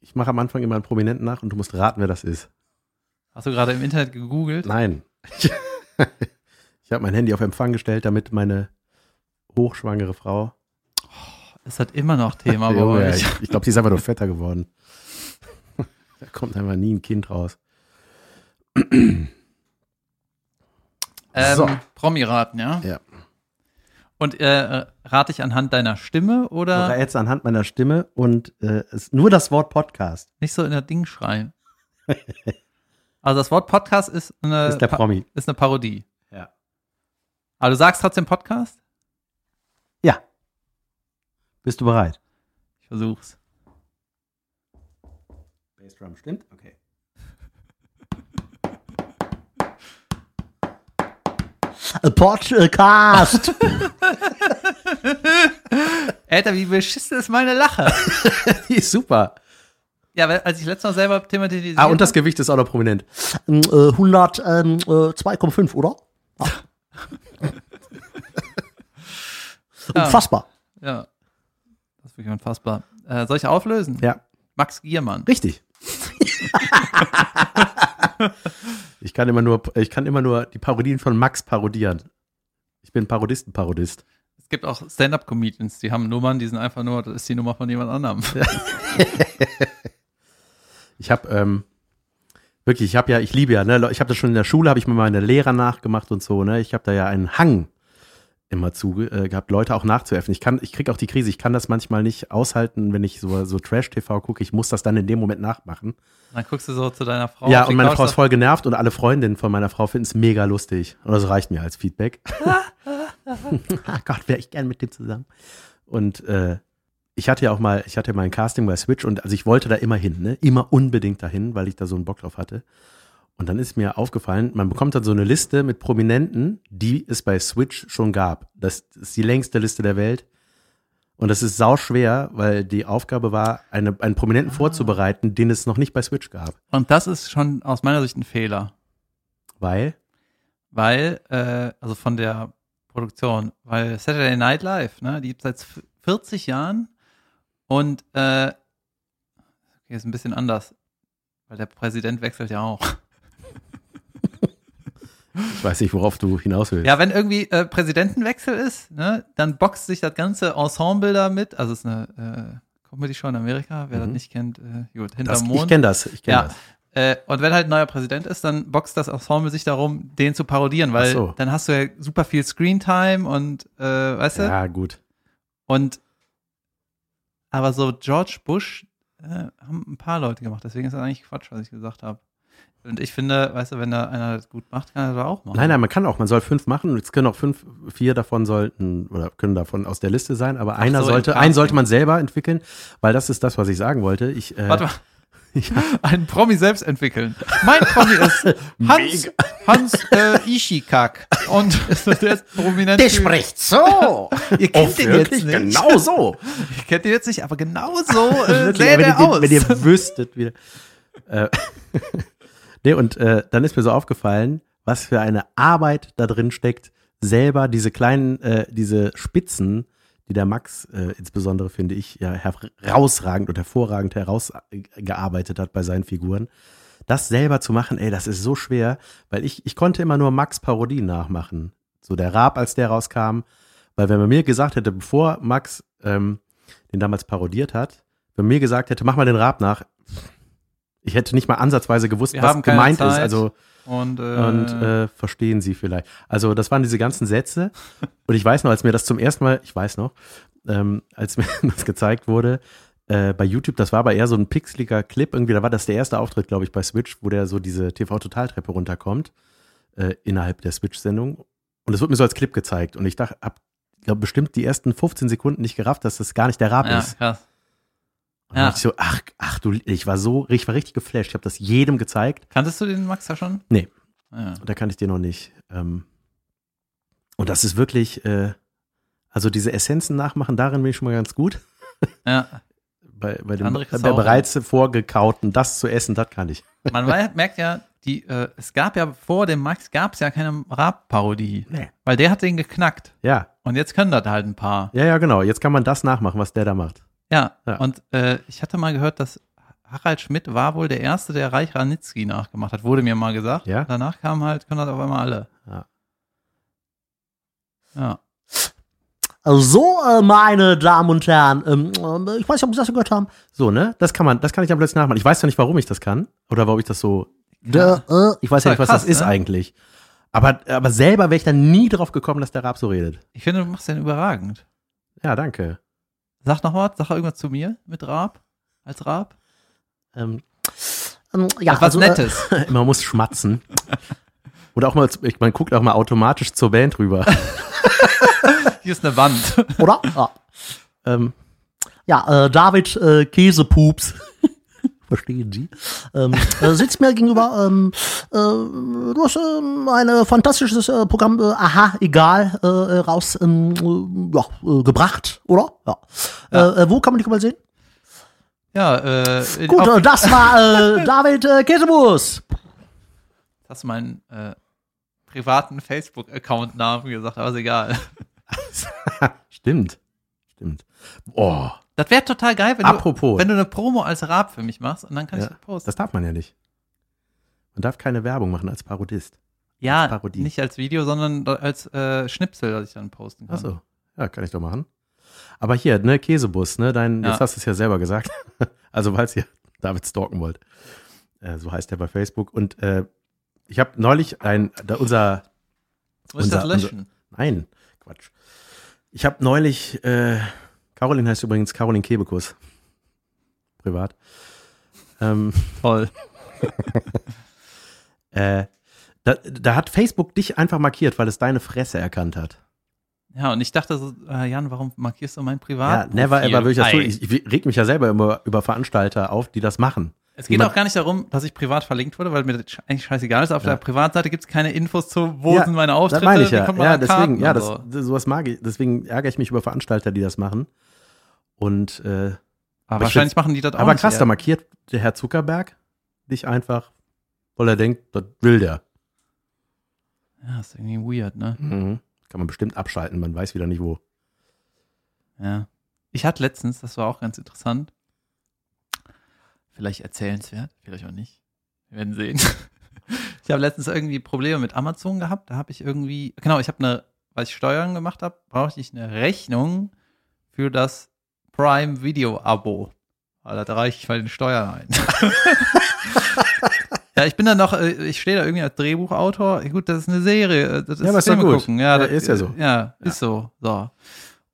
ich mache am Anfang immer einen Prominenten nach und du musst raten, wer das ist. Hast du gerade im Internet gegoogelt? Nein. Ich habe mein Handy auf Empfang gestellt, damit meine hochschwangere Frau. Es hat immer noch Thema bei euch. ich ich glaube, sie ist einfach nur fetter geworden. da kommt einfach nie ein Kind raus. Ähm, So. Promi-Raten, ja? Ja. Und äh, rate ich anhand deiner Stimme oder Oder jetzt anhand meiner Stimme und äh, es, nur das Wort Podcast nicht so in der Ding schreien? also das Wort Podcast ist eine, ist der Promi. ist eine Parodie. Ja. Aber du sagst trotzdem Podcast? Ja. Bist du bereit? Ich versuch's. Bassdrum stimmt? Okay. Podcast. Alter, wie beschissen ist meine Lache? Die ist super. ja, weil, als ich letztes Mal selber thematisiert Ah, und das Gewicht ist auch noch prominent. Ähm, äh, 102,5, oder? Ja. Unfassbar. Ja. Das ist wirklich unfassbar. Äh, soll ich auflösen? Ja, Max Giermann. richtig. Ich kann immer nur, ich kann immer nur die Parodien von Max parodieren. Ich bin Parodistenparodist. Es gibt auch Stand-Up-Comedians, die haben Nummern, die sind einfach nur, das ist die Nummer von jemand anderem. Ich habe ähm, wirklich, ich habe ja, ich liebe ja, ne, ich habe das schon in der Schule, habe ich mir meine Lehrer nachgemacht und so, ne, ich habe da ja einen Hang immer zu äh, gehabt, Leute auch nachzuäffen. Ich kann, ich kriege auch die Krise, ich kann das manchmal nicht aushalten, wenn ich so, so Trash-TV gucke, ich muss das dann in dem Moment nachmachen. Dann guckst du so zu deiner Frau. ja, und meine Frau ist voll genervt und alle Freundinnen von meiner Frau finden es mega lustig. Und das reicht mir als Feedback. ah Gott, wäre ich gern mit dem zusammen. Und äh, ich hatte ja auch mal, ich hatte mal ein Casting bei Switch und also ich wollte da immer hin, ne? Immer unbedingt dahin, weil ich da so einen Bock drauf hatte. Und dann ist mir aufgefallen, man bekommt dann so eine Liste mit Prominenten, die es bei Switch schon gab. Das ist die längste Liste der Welt. Und das ist sau schwer, weil die Aufgabe war, eine, einen Prominenten vorzubereiten, den es noch nicht bei Switch gab. Und das ist schon aus meiner Sicht ein Fehler. Weil, Weil, äh, also von der Produktion, weil Saturday Night Live, ne, die gibt es seit 40 Jahren und äh, okay, ist ein bisschen anders, weil der Präsident wechselt ja auch. Ich weiß nicht, worauf du hinaus willst. Ja, wenn irgendwie äh, Präsidentenwechsel ist, ne, dann boxt sich das ganze Ensemble da mit. Also es ist eine äh, Comedy-Show in Amerika, wer das Mhm. nicht kennt, äh, gut, das, hinterm ich Mond. kenne das, ich kenne Ja. das. Äh, und wenn halt ein neuer Präsident ist, dann boxt das Ensemble sich darum, den zu parodieren, weil so. dann hast du ja super viel Screentime und äh, weißt du? Ja, gut. Und aber so George Bush äh, haben ein paar Leute gemacht, deswegen ist das eigentlich Quatsch, was ich gesagt habe. Und ich finde, weißt du, wenn da einer das gut macht, kann er das auch machen. Nein, nein, man kann auch, man soll fünf machen. Jetzt können auch fünf, vier davon sollten oder können davon aus der Liste sein, aber einer so, sollte, einen sollte man selber entwickeln, weil das ist das, was ich sagen wollte. Ich, äh, Warte mal. Einen Promi selbst entwickeln. Mein Promi ist Hans, Hans äh, Ishikak. Und der ist prominent. Der spricht so. Ihr kennt den jetzt nicht. genau so. Ihr kennt den jetzt nicht, aber genau so äh, Wirklich, sähe wenn, der ihr, aus. wenn ihr wüsstet, wie. Äh, nee, und äh, dann ist mir so aufgefallen, was für eine Arbeit da drin steckt, selber diese kleinen, äh, diese Spitzen, die der Max äh, insbesondere, finde ich, ja herausragend und hervorragend herausgearbeitet hat bei seinen Figuren. Das selber zu machen, ey, das ist so schwer, weil ich, ich konnte immer nur Max Parodien nachmachen. So der Raab, als der rauskam. Weil wenn man mir gesagt hätte, bevor Max ähm, den damals parodiert hat, wenn man mir gesagt hätte, mach mal den Raab nach, ich hätte nicht mal ansatzweise gewusst, Wir was gemeint ist. Zeit. Also und äh, und äh, verstehen Sie vielleicht. Also das waren diese ganzen Sätze. Und ich weiß noch, als mir das zum ersten Mal, ich weiß noch, ähm, als mir das gezeigt wurde äh, bei YouTube, das war aber eher so ein pixeliger Clip. Irgendwie, da war das der erste Auftritt, glaube ich, bei Switch, wo der so diese TV-Total-Treppe runterkommt äh, innerhalb der Switch-Sendung. Und es wird mir so als Clip gezeigt. Und ich dachte, hab, glaube bestimmt die ersten 15 Sekunden nicht gerafft, dass das gar nicht der Rap ja, ist. krass. Und dann Ja. dachte ich so, ach, ach du, ich war so, ich war richtig geflasht. Ich habe das jedem gezeigt. Kanntest du den Max ja schon? Nee. Ja. Da kann ich dir noch nicht. Ähm, und das ist wirklich, äh, also diese Essenzen nachmachen, darin bin ich schon mal ganz gut. ja. Bei, bei dem Andere bei auch bereits vorgekauten, das zu essen, das kann ich. Man merkt ja, die, äh, es gab ja vor dem Max gab es ja keine Rap-Parodie. Nee. Weil der hat den geknackt. Ja, Und jetzt können das halt ein paar. ja, ja, genau. Jetzt kann man das nachmachen, was der da macht. Ja, Ja. und äh, ich hatte mal gehört, dass Harald Schmidt war wohl der Erste, der Reich Ranitzky nachgemacht hat, wurde mir mal gesagt. Ja? Danach kamen halt, können das auf einmal alle. Ja. Ja. So, äh, meine Damen und Herren, ähm, äh, ich weiß nicht, ob Sie das gehört haben. So, ne? Das kann man, das kann ich dann plötzlich nachmachen. Ich weiß ja nicht, warum ich das kann. Oder warum ich das so. Der, äh, Ich weiß ja Ja, nicht, was krass, das ist ne? eigentlich. Aber, aber selber wäre ich dann nie drauf gekommen, dass der Rab so redet. Ich finde, du machst den überragend. Ja, danke. Sag noch was, sag irgendwas zu mir mit Raab, als Raab. Ähm, ähm, ja, was also, äh, Nettes. man muss schmatzen. Oder auch mal, ich- man guckt auch mal automatisch zur Band rüber. Hier ist eine Wand. oder? Ja, ähm, ja äh, David äh, Käsepups. Verstehen Sie? Ähm, äh, sitzt mir gegenüber. Ähm, äh, du hast ähm, ein äh, fantastisches äh, Programm, äh, aha, egal, äh, äh, raus ähm, äh, ja, äh, gebracht, oder? Ja. Äh, äh, wo kann man dich überall sehen? Ja, äh, Gut, das war äh, David äh, Käsebus. hast du meinen äh, privaten Facebook-Account-Namen gesagt, aber ist egal. stimmt. Stimmt. Boah, Das wäre total geil, wenn Apropos. du, wenn du eine Promo als Raab für mich machst und dann kann ich Ja, das posten. das darf man ja nicht. Man darf keine Werbung machen als Parodist. ja, Parodie. nicht als Video, sondern als äh, Schnipsel, das ich dann posten kann. Ach so. Ja, kann ich doch machen. Aber hier, ne, Käsebus, ne, dein, Ja. jetzt hast du es ja selber gesagt. also, falls ihr David stalken wollt. Äh, so heißt er bei Facebook. Und äh, ich habe neulich ein, da unser, Muss ich das unser- löschen? nein, Quatsch. Ich habe neulich, äh, Caroline heißt übrigens Caroline Kebekus. Privat. Ähm, Toll. äh, da, da hat Facebook dich einfach markiert, weil es deine Fresse erkannt hat. Ja, und ich dachte so, äh, Jan, warum markierst du mein Ja, Privat? never ever würde ich das tun. Ich, ich reg mich ja selber immer über Veranstalter auf, die das machen. Es geht Jemand- auch gar nicht darum, dass ich privat verlinkt wurde, weil mir das eigentlich scheißegal ist. Auf Ja. der Privatseite gibt es keine Infos zu, wo Ja, sind meine Das Auftritte, meine ich ja. Ja, deswegen, ja, das, so. das, sowas mag ich. Deswegen ärgere ich mich über Veranstalter, die das machen. Und äh, Aber ich wahrscheinlich machen die das auch aber krass, da markiert der Herr Zuckerberg dich einfach, weil er denkt, das will der. Ja, ist irgendwie weird, ne? Mhm. Kann man bestimmt abschalten, man weiß wieder nicht wo. Ja. Ich hatte letztens, das war auch ganz interessant, vielleicht erzählenswert, vielleicht auch nicht. Wir werden sehen. Ich habe letztens irgendwie Probleme mit Amazon gehabt. Da habe ich irgendwie, genau, ich habe eine, weil ich Steuern gemacht habe, brauchte ich eine Rechnung für das Prime Video Abo. Da reiche ich mal den Steuern ein. ja, ich bin dann noch, äh, ich stehe da irgendwie als Drehbuchautor. Gut, das ist eine Serie. äh, Das ist Ja, aber ist doch gut. gucken. Ja, Ja, das, ist ja so. Ja, ist so. So.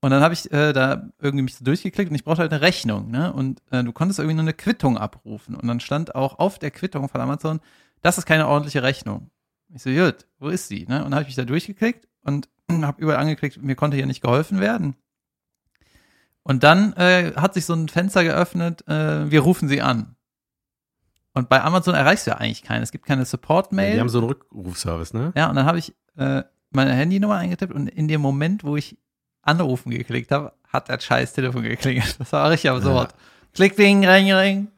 Und dann habe ich äh, da irgendwie mich so durchgeklickt und ich brauchte halt eine Rechnung, ne? Und äh, du konntest irgendwie nur eine Quittung abrufen. Und dann stand auch auf der Quittung von Amazon, das ist keine ordentliche Rechnung. Ich so, gut, wo ist sie? Ne? Und dann habe ich mich da durchgeklickt und habe überall angeklickt, mir konnte hier nicht geholfen werden. Und dann äh, hat sich so ein Fenster geöffnet, äh, wir rufen sie an. Und bei Amazon erreichst du ja eigentlich keinen. Es gibt keine Ja, Support-Mail. die haben so einen Rückrufservice, ne? Ja, und dann habe ich äh, meine Handynummer eingetippt und in dem Moment, wo ich anrufen geklickt habe, hat das scheiß Telefon geklingelt. Das war richtig absurd. Klick, ding, ring, ring.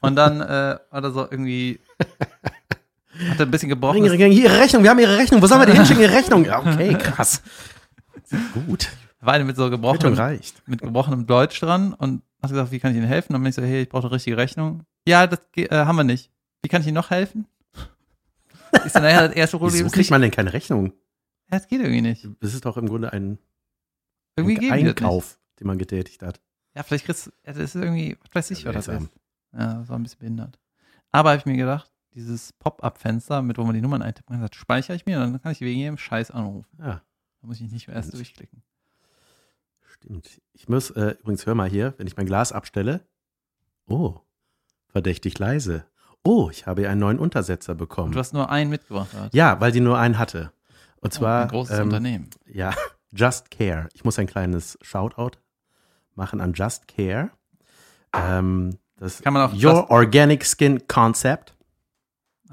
Und dann äh, war da so irgendwie, hat er ein bisschen gebrochen. Ring, ring, ring, Ihre Rechnung, wir haben Ihre Rechnung. Wo sollen wir die hinschicken? Ihre Rechnung. Ja, okay, krass. Gut. War mit so gebrochenem, reicht. mit gebrochenem Deutsch dran und hast gesagt, wie kann ich Ihnen helfen? Und dann bin ich so, hey, ich brauche eine richtige Rechnung. Ja, das äh, haben wir nicht. Wie kann ich Ihnen noch helfen? Ich so, naja, das erste Problem Wieso ist kriegt man denn keine Rechnung? ja, das geht irgendwie nicht. Das ist doch im Grunde ein, Irgendwie ein. Einkauf, den man getätigt hat. Ja, vielleicht kriegst du, ja, das ist irgendwie, was weiß ich, was das ist. Ja, das war ein bisschen behindert. Aber habe ich mir gedacht, dieses Pop-Up-Fenster, mit wo man die Nummern das speichere ich mir und dann kann ich wegen jedem Scheiß anrufen. Ja, Da muss ich nicht mehr erst durchklicken. Stimmt. Ich muss, äh, übrigens, hör mal hier, wenn ich mein Glas abstelle. Oh, verdächtig leise. Oh, ich habe einen neuen Untersetzer Und bekommen. du hast nur einen mitgebracht. Hat. Ja, weil die nur einen hatte. Und Oh, zwar, ein großes ähm, Unternehmen. ja, Just Care. Ich muss ein kleines Shoutout machen an Just Care. Ähm, das Kann man auch Your Just- Organic Skin Concept.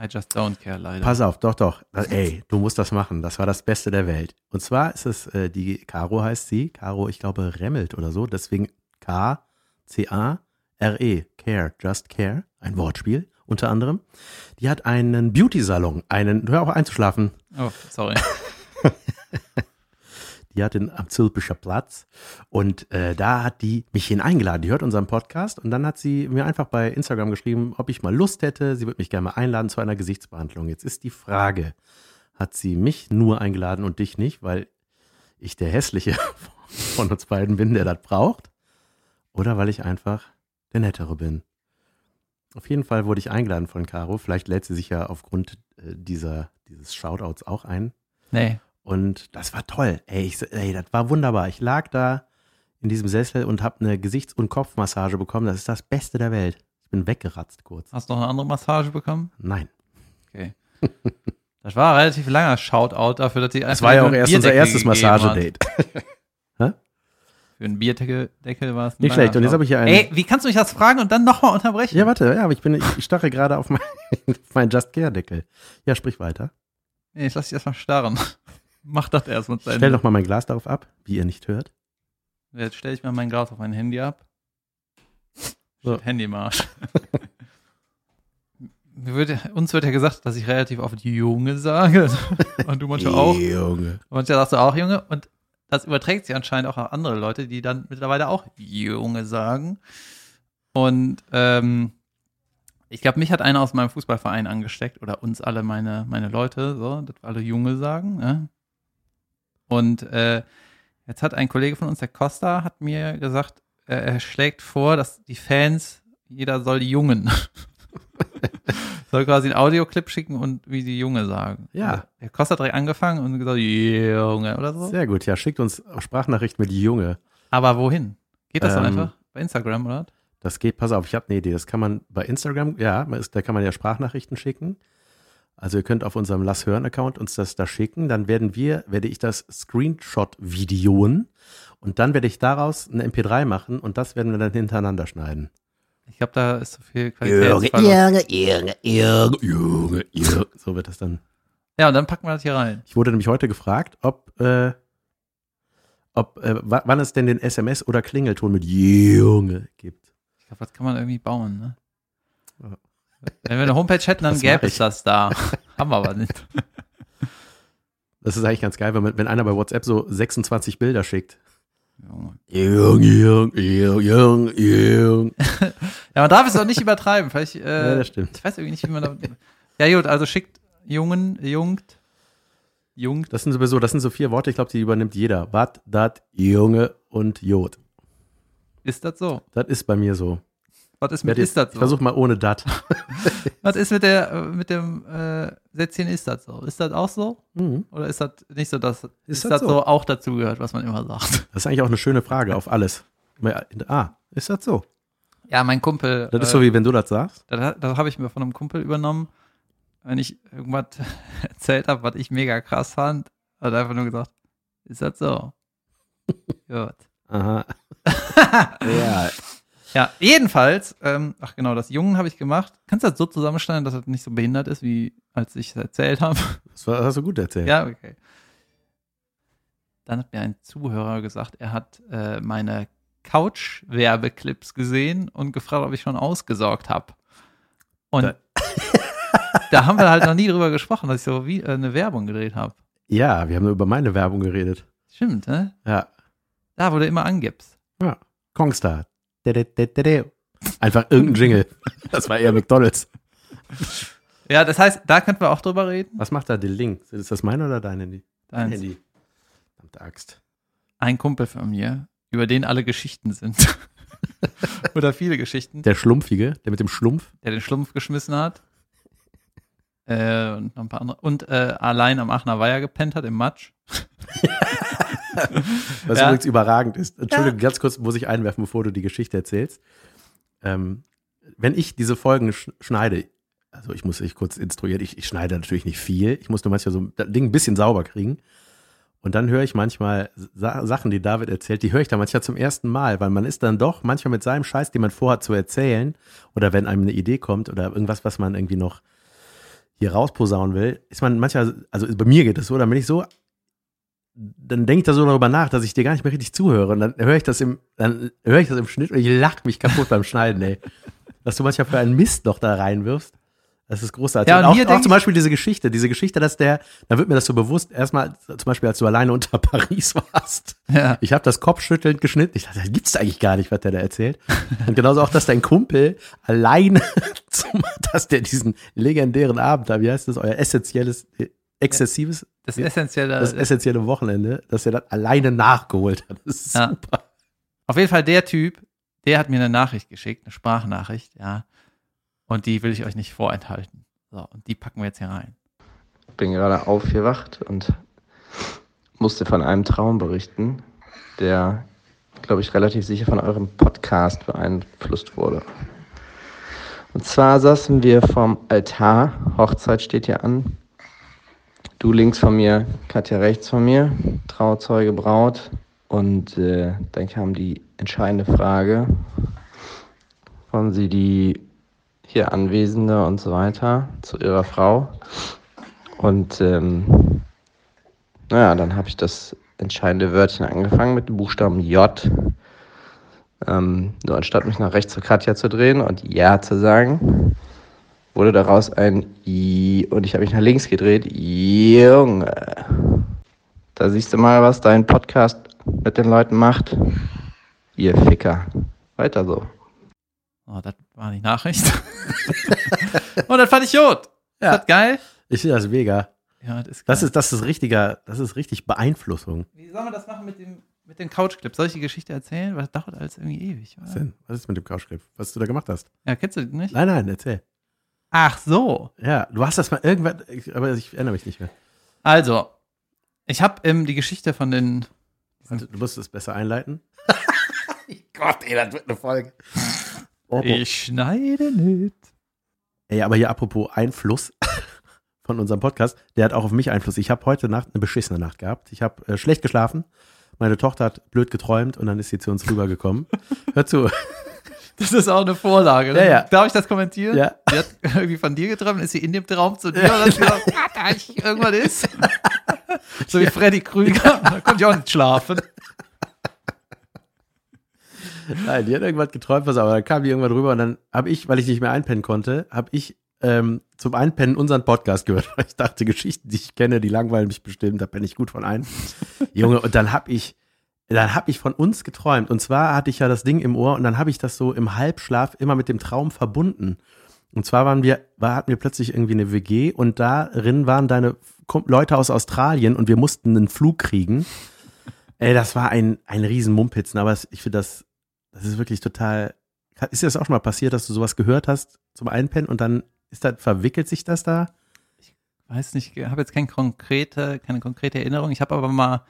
I just don't care, leider. Pass auf, doch, doch. Ey, du musst das machen. Das war das Beste der Welt. Und zwar ist es, äh, die Caro heißt sie. Caro, ich glaube, Remmelt oder so. Deswegen K-C-A-R-E. Care, Just Care. Ein Wortspiel unter anderem. Die hat einen Beauty-Salon. Einen, hör auf einzuschlafen. Oh, sorry. Die hat den am Zülpischer Platz. Und äh, da hat die mich hin eingeladen. Die hört unseren Podcast und dann hat sie mir einfach bei Instagram geschrieben, ob ich mal Lust hätte. Sie würde mich gerne mal einladen zu einer Gesichtsbehandlung. Jetzt ist die Frage, hat sie mich nur eingeladen und dich nicht, weil ich der Hässliche von uns beiden bin, der das braucht? Oder weil ich einfach der Nettere bin? Auf jeden Fall wurde ich eingeladen von Caro. Vielleicht lädt sie sich ja aufgrund äh, dieser, dieses Shoutouts auch ein. Nee. Und das war toll. Ey, ich, ey, das war wunderbar. Ich lag da in diesem Sessel und habe eine Gesichts- und Kopfmassage bekommen. Das ist das Beste der Welt. Ich bin weggeratzt kurz. Hast du noch eine andere Massage bekommen? Nein. Okay. Das war ein relativ langer Shoutout dafür, dass sie Das war ja auch erst unser erstes Massagedate. Für einen Bierdeckel Deckel war es Nicht schlecht. Und jetzt habe ich hier einen. Ey, wie kannst du mich das fragen und dann nochmal unterbrechen? Ja, warte, ja, aber ich bin, ich, ich starre gerade auf meinen mein Just Care Deckel. Ja, sprich weiter. Nee, ich lass dich erstmal starren. Mach das erst mit Stell doch mal mein Glas darauf ab, wie ihr nicht hört. Jetzt stelle ich mal mein Glas auf mein Handy ab. So. Handymarsch. Wird, uns wird ja gesagt, dass ich relativ oft Junge sage. Und du manchmal auch. Junge. Manchmal sagst du auch Junge. Und das überträgt sich anscheinend auch auf andere Leute, die dann mittlerweile auch Junge sagen. Und ähm, ich glaube, mich hat einer aus meinem Fußballverein angesteckt oder uns alle meine, meine Leute, so, dass wir alle Junge sagen. Ne? Und äh, jetzt hat ein Kollege von uns, der Costa, hat mir gesagt, äh, er schlägt vor, dass die Fans, jeder soll die Jungen. soll quasi einen Audioclip schicken und wie die Junge sagen. Ja. Also, Der Costa hat direkt angefangen und gesagt, Junge oder so. Sehr gut, ja, schickt uns Sprachnachrichten mit Junge. Aber wohin? Geht das dann Ähm, einfach? Bei Instagram, oder? Das geht, pass auf, ich habe eine Idee. Das kann man bei Instagram, ja, da kann man ja Sprachnachrichten schicken. Also ihr könnt auf unserem Lass hören Account uns das da schicken. Dann werden wir, werde ich das Screenshot-Videoen und dann werde ich daraus eine MP3 machen und das werden wir dann hintereinander schneiden. Ich glaube, da ist so viel Qualitätsverlust. Junge, Junge, Junge, Junge. So wird das dann. Ja, und dann packen wir das hier rein. Ich wurde nämlich heute gefragt, ob, äh, ob äh, wa- wann es denn den SMS- oder Klingelton mit Junge gibt. Ich glaube, das kann man irgendwie bauen, ne? Ja. Wenn wir eine Homepage hätten, dann gäbe es ich. das da. Haben wir aber nicht. Das ist eigentlich ganz geil, wenn, wenn einer bei WhatsApp so 26 Bilder schickt. Junge. Junge, Junge, Junge, Junge, Junge. Ja, man darf es auch nicht übertreiben. Vielleicht, äh, Ja, das stimmt. ich weiß irgendwie nicht, wie man da. Ja, gut, also schickt Jungen, Jungt, Jungt. Das sind sowieso, das sind so vier Worte, ich glaube, die übernimmt jeder. Wat, dat, Junge und Jod. Ist das so? Das ist bei mir so. Was ist mit werd ist das so? Ich versuche mal ohne dat. Was ist mit der, äh, mit dem äh, Sätzchen ist das so? Ist das auch so? Mhm. Oder ist das nicht so, dass ist, das das so? so? auch dazu gehört, was man immer sagt? Das ist eigentlich auch eine schöne Frage auf alles. Ah, ist das so? Ja, mein Kumpel. Das ist äh, so, wie wenn du das sagst. Das, das habe ich mir von einem Kumpel übernommen, wenn ich irgendwas erzählt habe, was ich mega krass fand. Hat er einfach nur gesagt, ist das so? Gut. Aha. ja. Ja, jedenfalls, ähm, ach genau, das Jungen habe ich gemacht. Kannst du das so zusammenschneiden, dass das nicht so behindert ist, wie als ich es erzählt habe? Das war- hast du gut erzählt. ja, okay. Dann hat mir ein Zuhörer gesagt, er hat äh, meine Couch-Werbeclips gesehen und gefragt, ob ich schon ausgesorgt habe. Und Da- da haben wir halt noch nie drüber gesprochen, dass ich so wie äh, eine Werbung gedreht habe. Ja, wir haben nur über meine Werbung geredet. Stimmt, ne? Ja. Da, wo du immer angibst. ja. Kongstar. Einfach irgendein Jingle. Das war eher McDonalds. Ja, das heißt, da könnten wir auch drüber reden. Was macht da der Link? Ist das mein oder dein Handy? Dein. Handy. Verdammte Axt. Ein Kumpel von mir, über den alle Geschichten sind. Oder viele Geschichten, Der Schlumpfige, der mit dem Schlumpf. der den Schlumpf geschmissen hat. Äh, und noch ein paar andere. Und äh, allein am Aachener Weiher gepennt hat im Matsch. Was Ja. übrigens überragend ist. Entschuldigung, ganz kurz muss ich einwerfen, bevor du die Geschichte erzählst. Ähm, wenn ich diese Folgen sch schneide, also ich muss dich kurz instruieren, ich, ich schneide natürlich nicht viel, ich muss nur manchmal so das Ding ein bisschen sauber kriegen. Und dann höre ich manchmal Sa Sachen, die David erzählt, die höre ich dann manchmal zum ersten Mal, weil man ist dann doch manchmal mit seinem Scheiß, den man vorhat zu erzählen, oder wenn einem eine Idee kommt oder irgendwas, was man irgendwie noch hier rausposaunen will, ist man manchmal, also bei mir geht es so, dann bin ich so dann denke ich da so darüber nach, dass ich dir gar nicht mehr richtig zuhöre. Und dann höre ich das im, dann höre ich das im Schnitt und ich lache mich kaputt beim Schneiden, ey. Was du manchmal für einen Mist noch da reinwirfst. Das ist großartig. Ja, und und auch, hier auch zum Beispiel diese Geschichte, diese Geschichte, dass der, da wird mir das so bewusst, erstmal zum Beispiel, als du alleine unter Paris warst. Ja. Ich habe das kopfschüttelnd geschnitten. Ich dachte, das gibt's eigentlich gar nicht, was der da erzählt. Und genauso auch, dass dein Kumpel alleine, zum, dass der diesen legendären Abend da, wie heißt das, euer essentielles, exzessives, Das essentielle, das essentielle Wochenende, dass er das alleine nachgeholt hat. Das ist Ja. super. Auf jeden Fall der Typ, der hat mir eine Nachricht geschickt, eine Sprachnachricht, ja. Und die will ich euch nicht vorenthalten. So, und die packen wir jetzt hier rein. bin gerade aufgewacht und musste von einem Traum berichten, der, glaube ich, relativ sicher von eurem Podcast beeinflusst wurde. Und zwar saßen wir vorm Altar, Hochzeit steht hier an. Du links von mir, Katja rechts von mir, Trauzeuge Braut. Und äh, dann kam die entscheidende Frage, wollen Sie die hier Anwesende und so weiter zu Ihrer Frau? Und ähm, naja, dann habe ich das entscheidende Wörtchen angefangen mit dem Buchstaben J. Ähm, nur anstatt mich nach rechts zu Katja zu drehen und Ja zu sagen, wurde daraus ein I und ich habe mich nach links gedreht. Junge. Da siehst du mal, was dein Podcast mit den Leuten macht. Ihr Ficker. Weiter so. Oh, das war die Nachricht. und das fand ich gut. Ja. Ist das geil? Ich finde das mega. Ja, das ist geil. Das ist, das ist richtiger, das ist richtig Beeinflussung. Wie soll man das machen mit dem, mit den Couchclips? Soll ich die Geschichte erzählen? Weil das dauert alles irgendwie ewig. Was Oder? denn? Was ist mit dem Couchclip? Was du da gemacht hast? Ja, kennst du nicht? Nein, nein, erzähl. Ach so. Ja, du hast das mal irgendwann, aber ich erinnere mich nicht mehr. Also, ich habe ähm, die Geschichte von den. Warte, Du musst es besser einleiten. Gott, ey, das wird eine Folge. Oh, oh. Ich schneide nicht. Ey, aber hier apropos Einfluss von unserem Podcast, der hat auch auf mich Einfluss. Ich habe heute Nacht eine beschissene Nacht gehabt. Ich habe äh, schlecht geschlafen. Meine Tochter hat blöd geträumt und dann ist sie zu uns rübergekommen. Hör zu. Das ist auch eine Vorlage. Ne? Ja, ja. Darf ich das kommentieren? Ja. Die hat irgendwie von dir geträumt, ist sie in dem Traum zu dir und hat gesagt, "Ah, da irgendwas ist. so wie Freddy Krüger. Da konnte ich auch nicht schlafen. Nein, die hat irgendwas geträumt, was aber dann kam die irgendwann rüber und dann habe ich, weil ich nicht mehr einpennen konnte, habe ich ähm, zum Einpennen unseren Podcast gehört, weil ich dachte, Geschichten, die ich kenne, die langweilen mich bestimmt, da penne ich gut von ein. Junge, und dann habe ich, dann habe ich von uns geträumt. Und zwar hatte ich ja das Ding im Ohr und dann habe ich das so im Halbschlaf immer mit dem Traum verbunden. Und zwar waren wir, war, hatten wir plötzlich irgendwie eine WG und darin waren deine Leute aus Australien und wir mussten einen Flug kriegen. Ey, das war ein, ein riesen Mumpitzen, aber ich finde das, das ist wirklich total. Ist dir das auch schon mal passiert, dass du sowas gehört hast zum Einpennen und dann ist das, verwickelt sich das da? Weiß nicht, ich habe jetzt keine konkrete, keine konkrete Erinnerung. Ich habe aber mal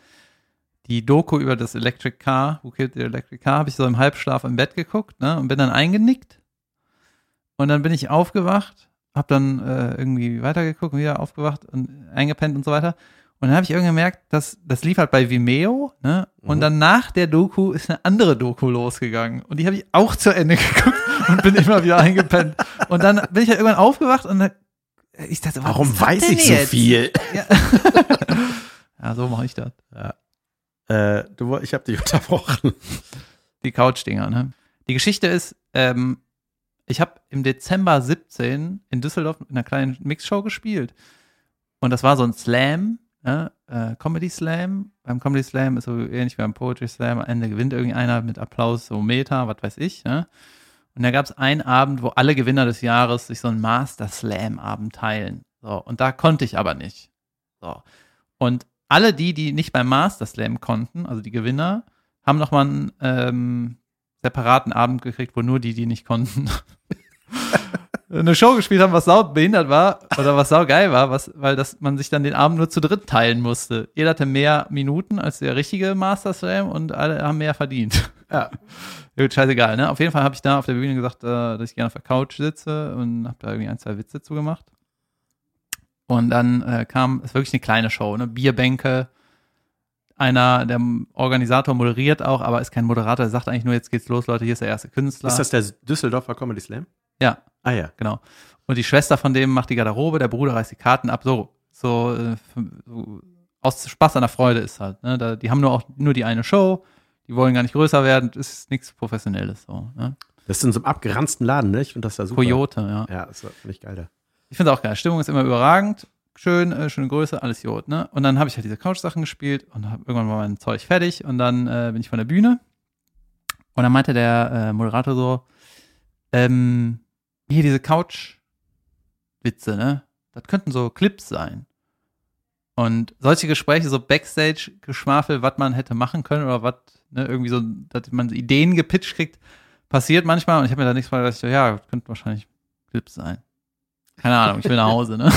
die Doku über das Electric Car, Who Killed the Electric Car, habe ich so im Halbschlaf im Bett geguckt ne, und bin dann eingenickt. Und dann bin ich aufgewacht, habe dann äh, irgendwie weitergeguckt, wieder aufgewacht und eingepennt und so weiter. Und dann habe ich irgendwie gemerkt, dass das lief halt bei Vimeo, ne? Und Mhm. dann nach der Doku ist eine andere Doku losgegangen. Und die habe ich auch zu Ende geguckt und bin immer wieder eingepennt. Und dann bin ich halt irgendwann aufgewacht und dann, ich dachte, Warum weiß ich so jetzt? viel? Ja, ja so mache ich das. Äh, du, ich habe dich unterbrochen. Die Couch-Dinger, ne? Die Geschichte ist, ähm, ich habe im Dezember 17 in Düsseldorf in einer kleinen Mixshow gespielt. Und das war so ein Slam, ne? äh, Comedy Slam. Beim Comedy Slam ist so ähnlich wie beim Poetry Slam. Am Ende gewinnt irgendeiner mit Applaus, so Meta, was weiß ich. Ne? Und da gab es einen Abend, wo alle Gewinner des Jahres sich so einen Master Slam-Abend teilen. So, und da konnte ich aber nicht. So. Und alle die, die nicht beim Master Slam konnten, also die Gewinner, haben nochmal einen ähm, separaten Abend gekriegt, wo nur die, die nicht konnten, eine Show gespielt haben, was sau behindert war oder was sau geil war, was, weil das, man sich dann den Abend nur zu dritt teilen musste. Jeder hatte mehr Minuten als der richtige Master Slam und alle haben mehr verdient. Ja. Gut, scheißegal, ne? Auf jeden Fall habe ich da auf der Bühne gesagt, äh, dass ich gerne auf der Couch sitze und habe da irgendwie ein, zwei Witze zugemacht. Und dann äh, kam, ist wirklich eine kleine Show, ne? Bierbänke. Einer, der Organisator moderiert auch, aber ist kein Moderator, der sagt eigentlich nur, jetzt geht's los, Leute, hier ist der erste Künstler. Ist das der Düsseldorfer Comedy Slam? Ja. Ah ja. Genau. Und die Schwester von dem macht die Garderobe, der Bruder reißt die Karten ab, so, so, äh, so aus Spaß an der Freude ist halt. Ne? Da, die haben nur auch nur die eine Show, die wollen gar nicht größer werden, das ist nichts Professionelles so. Ne? Das ist in so einem abgeranzten Laden, ne? Ich finde das da super. Coyote, ja. Ja, das war nicht geil da. Ich finde auch geil. Stimmung ist immer überragend. Schön, äh, schöne Größe, alles Jod, ne? Und dann habe ich halt diese Couch-Sachen gespielt und hab, irgendwann war mein Zeug fertig und dann äh, bin ich von der Bühne. Und dann meinte der äh, Moderator so, ähm, hier diese Couch-Witze, ne? Das könnten so Clips sein. Und solche Gespräche, so Backstage-Geschwafel, was man hätte machen können oder was, ne, irgendwie so, dass man Ideen gepitcht kriegt, passiert manchmal. Und ich habe mir da nichts mal gedacht, ja, das könnte wahrscheinlich Clips sein. Keine Ahnung, ich will nach Hause, ne?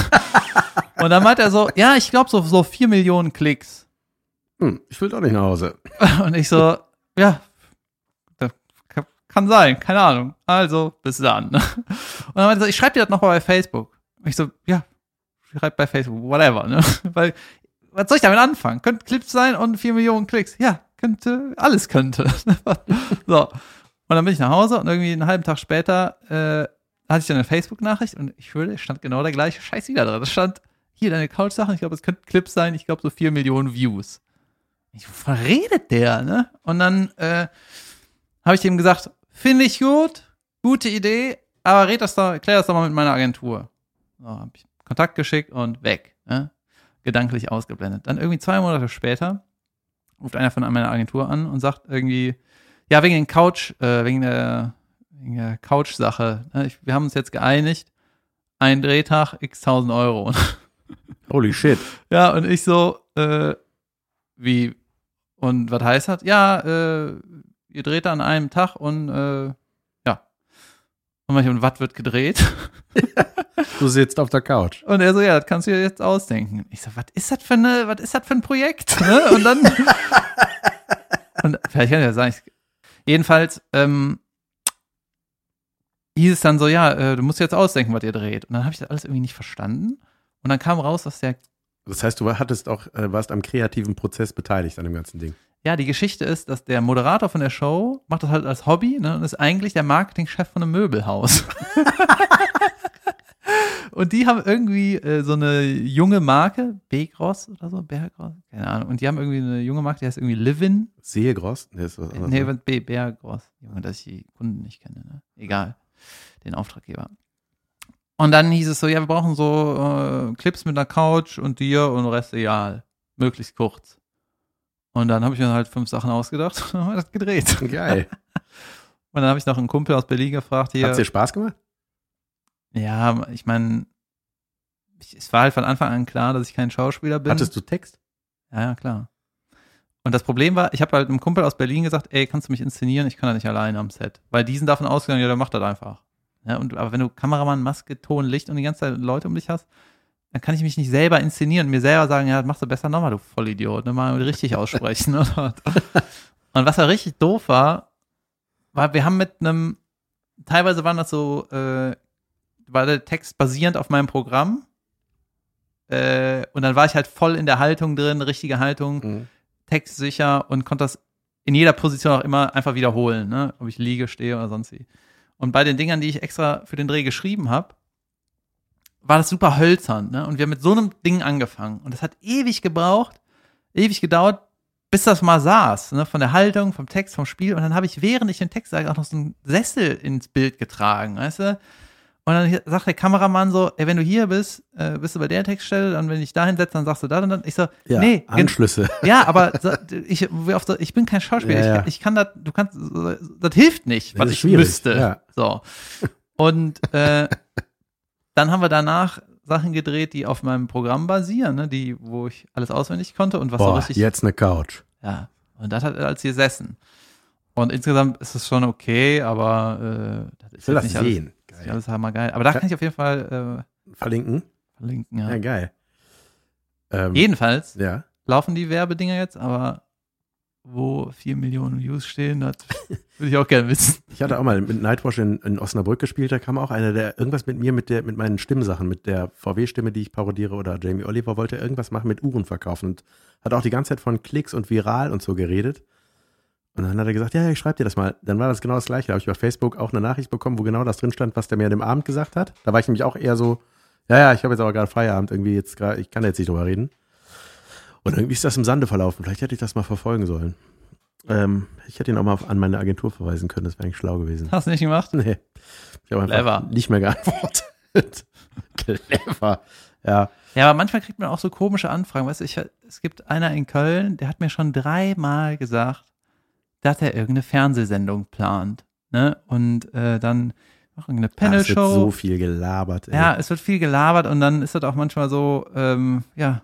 Und dann meint er so, ja, ich glaube so, so vier Millionen Klicks. Hm, ich will doch nicht nach Hause. Und ich so, ja, kann sein, keine Ahnung. Also, bis dann. ne? Und dann meinte er so, ich schreibe dir das nochmal bei Facebook. Und ich so, ja, schreib bei Facebook, whatever, ne? Weil, was soll ich damit anfangen? Könnte Clips sein und vier Millionen Klicks. Ja, könnte, alles könnte. so. Und dann bin ich nach Hause und irgendwie einen halben Tag später äh, hatte ich dann eine Facebook-Nachricht und ich würde, stand genau der gleiche Scheiß wieder drin. Da stand, hier deine Couch-Sachen, ich glaube, es könnten Clips sein, ich glaube so vier Millionen Views. Ich, wovon redet der, ne? Und dann äh, habe ich ihm gesagt, finde ich gut, gute Idee, aber red das doch, klär das doch mal mit meiner Agentur. So, habe ich Kontakt geschickt und weg, ne? Gedanklich ausgeblendet. Dann irgendwie zwei Monate später ruft einer von meiner Agentur an und sagt irgendwie, ja, wegen den Couch, äh, wegen der, der Couch-Sache, ne? wir haben uns jetzt geeinigt, ein Drehtag, x tausend Euro. Holy shit. Ja, und ich so, äh, wie, und was heißt das? Ja, äh, ihr dreht an einem Tag und, äh, ja. Und manchmal, und was wird gedreht? Du sitzt auf der Couch. Und er so, ja, das kannst du dir jetzt ausdenken. Ich so, was ist das für eine, was ist das für ein Projekt? Ne? Und dann, und vielleicht kann ich ja sagen, ich, jedenfalls, ähm, hieß es dann so, ja, äh, du musst jetzt ausdenken, was ihr dreht. Und dann habe ich das alles irgendwie nicht verstanden. Und dann kam raus, dass der Das heißt, du hattest auch, äh, warst am kreativen Prozess beteiligt an dem ganzen Ding. Ja, die Geschichte ist, dass der Moderator von der Show macht das halt als Hobby ne, und ist eigentlich der Marketingchef von einem Möbelhaus. und die haben irgendwie äh, so eine junge Marke, B-Gross oder so, Berggross, keine Ahnung. Und die haben irgendwie eine junge Marke, die heißt irgendwie Livin. Sehe Gross? Nee, ist was anderes. Nee, was B, Berggross. Junge, dass ich die Kunden nicht kenne, ne? Egal. Den Auftraggeber. Und dann hieß es so, ja, wir brauchen so äh, Clips mit einer Couch und dir und Rest egal. Möglichst kurz. Und dann habe ich mir halt fünf Sachen ausgedacht und haben wir das gedreht. Geil. Und dann habe ich noch einen Kumpel aus Berlin gefragt, hier. Hat's dir Spaß gemacht? ja, ich meine, es war halt von Anfang an klar, dass ich kein Schauspieler bin. Hattest du Text? Ja, ja, klar. Und das Problem war, ich habe halt einem Kumpel aus Berlin gesagt, ey, kannst du mich inszenieren? Ich kann da nicht alleine am Set. Weil die sind davon ausgegangen, ja, der macht das einfach. Ja, und, aber wenn du Kameramann, Maske, Ton, Licht und die ganze Zeit Leute um dich hast, dann kann ich mich nicht selber inszenieren und mir selber sagen, ja, das machst du besser nochmal, du Vollidiot, ne, mal richtig aussprechen. oder und was da richtig doof war, war, wir haben mit einem, teilweise waren das so, äh, war der Text basierend auf meinem Programm. Äh, und dann war ich halt voll in der Haltung drin, richtige Haltung Mhm. Textsicher und konnte das in jeder Position auch immer einfach wiederholen, ne? ob ich liege, stehe oder sonst wie. Und bei den Dingern, die ich extra für den Dreh geschrieben habe, war das super hölzern. Ne? Und wir haben mit so einem Ding angefangen. Und das hat ewig gebraucht, ewig gedauert, bis das mal saß. Ne? Von der Haltung, vom Text, vom Spiel. Und dann habe ich, während ich den Text sage, auch noch so einen Sessel ins Bild getragen, weißt du? Und dann sagt der Kameramann so, ey, wenn du hier bist, äh, bist du bei der Textstelle, dann wenn ich da hinsetze, dann sagst du da und dann. Ich so, Ja, nee, Anschlüsse. ja, aber so, ich, so, ich bin kein Schauspieler. Ja, ja. Ich, ich kann das, du kannst, das hilft nicht, was ich schwierig, müsste. So. Und äh, dann haben wir danach Sachen gedreht, die auf meinem Programm basieren, ne, die, wo ich alles auswendig konnte und was so Boah, richtig. jetzt eine Couch. Ja. Und das hat er als gesessen. Und insgesamt ist es schon okay, aber äh, das ist Ich will das nicht alles, sehen. nicht Geil. alles hammergeil. Aber da kann ich auf jeden Fall Verlinken? äh, verlinken. Ja. Ja, geil. Ähm, Jedenfalls ja. laufen die Werbedinger jetzt, aber wo vier Millionen Views stehen, das würde ich auch gerne wissen. Ich hatte auch mal mit Nightwash in, in Osnabrück gespielt, da kam auch einer, der irgendwas mit mir, mit der, mit meinen Stimmsachen, mit der VW-Stimme, die ich parodiere, oder Jamie Oliver wollte irgendwas machen mit Uhren verkaufen und hat auch die ganze Zeit von Klicks und viral und so geredet. Und dann hat er gesagt, ja, ja, ich schreib dir das mal. Dann war das genau das gleiche. Da habe ich bei Facebook auch eine Nachricht bekommen, wo genau das drin stand, was der mir an dem Abend gesagt hat. Da war ich nämlich auch eher so, ja, ja, ich habe jetzt aber gerade Feierabend, irgendwie jetzt gerade, ich kann jetzt nicht drüber reden. Und irgendwie ist das im Sande verlaufen. Vielleicht hätte ich das mal verfolgen sollen. Ähm, ich hätte ihn auch mal an meine Agentur verweisen können, das wäre eigentlich schlau gewesen. Hast du nicht gemacht? Nee. Ich habe einfach Clever. nicht mehr geantwortet. Clever. Ja. Ja, aber manchmal kriegt man auch so komische Anfragen. Weißt du, ich, es gibt einer in Köln, der hat mir schon dreimal gesagt, dass er irgendeine Fernsehsendung plant. Ne? Und äh, dann noch irgendeine Ah, es wird Panel-Show. so viel gelabert. Ey. Ja, es wird viel gelabert und dann ist das auch manchmal so, ähm, ja,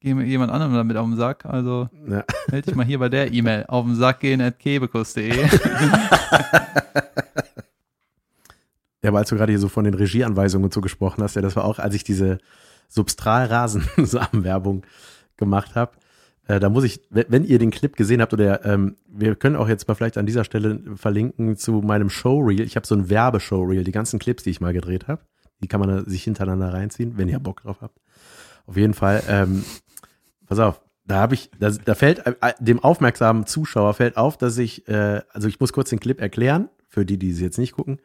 geh mir jemand anderem damit auf den Sack. Also Ja. melde dich mal hier bei der E-Mail auf den Sack gehen at kebekus.de. Ja, aber als du gerade hier so von den Regieanweisungen und so gesprochen hast, ja, das war auch, als ich diese Substral-Rasen-Werbung gemacht habe. Äh, da muss ich, wenn ihr den Clip gesehen habt, oder ähm, wir können auch jetzt mal vielleicht an dieser Stelle verlinken zu meinem Showreel. Ich habe so ein Werbeshowreel, die ganzen Clips, die ich mal gedreht habe. Die kann man sich hintereinander reinziehen, wenn ihr Bock drauf habt. Auf jeden Fall, ähm, pass auf, da habe ich, da, da fällt äh, dem aufmerksamen Zuschauer fällt auf, dass ich, äh, also ich muss kurz den Clip erklären, für die, die sie jetzt nicht gucken.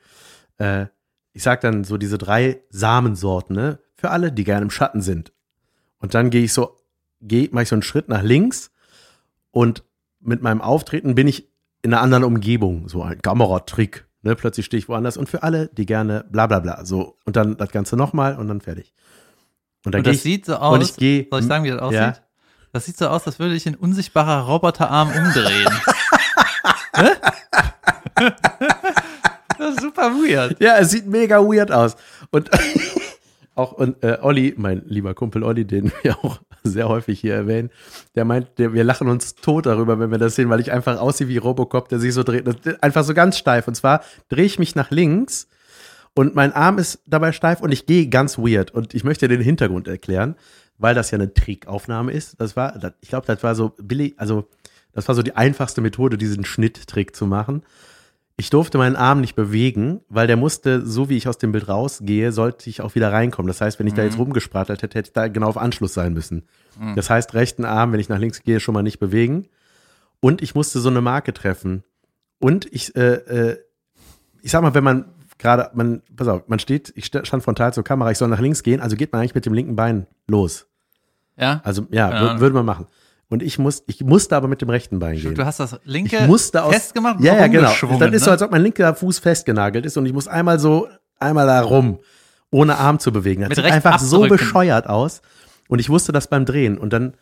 Äh, ich sag dann so diese drei Samensorten, ne? Für alle, die gerne im Schatten sind. Und dann gehe ich so, gehe, mache ich so einen Schritt nach links und mit meinem Auftreten bin ich in einer anderen Umgebung, so ein Kameratrick. Ne? Plötzlich stehe ich woanders und für alle, die gerne bla bla bla. So, und dann das Ganze nochmal und dann fertig. Und dann Und das ich, sieht so und aus, ich gehe, soll ich sagen, wie das aussieht? Ja. Das sieht so aus, als würde ich ein unsichtbarer Roboterarm umdrehen. Das ist super weird. Ja, es sieht mega weird aus. Und auch und äh, Olli, mein lieber Kumpel Olli, den wir auch sehr häufig hier erwähnen, der meint, wir lachen uns tot darüber, wenn wir das sehen, weil ich einfach aussehe wie Robocop, der sich so dreht. Einfach so ganz steif. Und zwar drehe ich mich nach links und mein Arm ist dabei steif und ich gehe ganz weird. Und ich möchte den Hintergrund erklären, weil das ja eine Trickaufnahme ist. Das war, ich glaube, das war so billig, also das war so die einfachste Methode, diesen Schnitttrick zu machen. Ich durfte meinen Arm nicht bewegen, weil der musste, so wie ich aus dem Bild rausgehe, sollte ich auch wieder reinkommen. Das heißt, wenn ich da jetzt rumgespratelt hätte, hätte ich da genau auf Anschluss sein müssen. Das heißt, rechten Arm, wenn ich nach links gehe, schon mal nicht bewegen. Und ich musste so eine Marke treffen. Und ich, äh, äh, ich sag mal, wenn man gerade, man, pass auf, man steht, ich sta- stand frontal zur Kamera, ich soll nach links gehen, also geht man eigentlich mit dem linken Bein los. Ja? Also ja, würde man machen. Und ich muss, ich musste aber mit dem rechten Bein gehen. Du hast das linke Ich musste aus, festgemacht ja, so ja, genau. Das ist so, ne? als ob mein linker Fuß festgenagelt ist und ich muss einmal so, einmal da rum, ohne Arm zu bewegen. Das Mit sieht einfach so abdrücken. bescheuert aus. Und ich wusste das beim Drehen. Und dann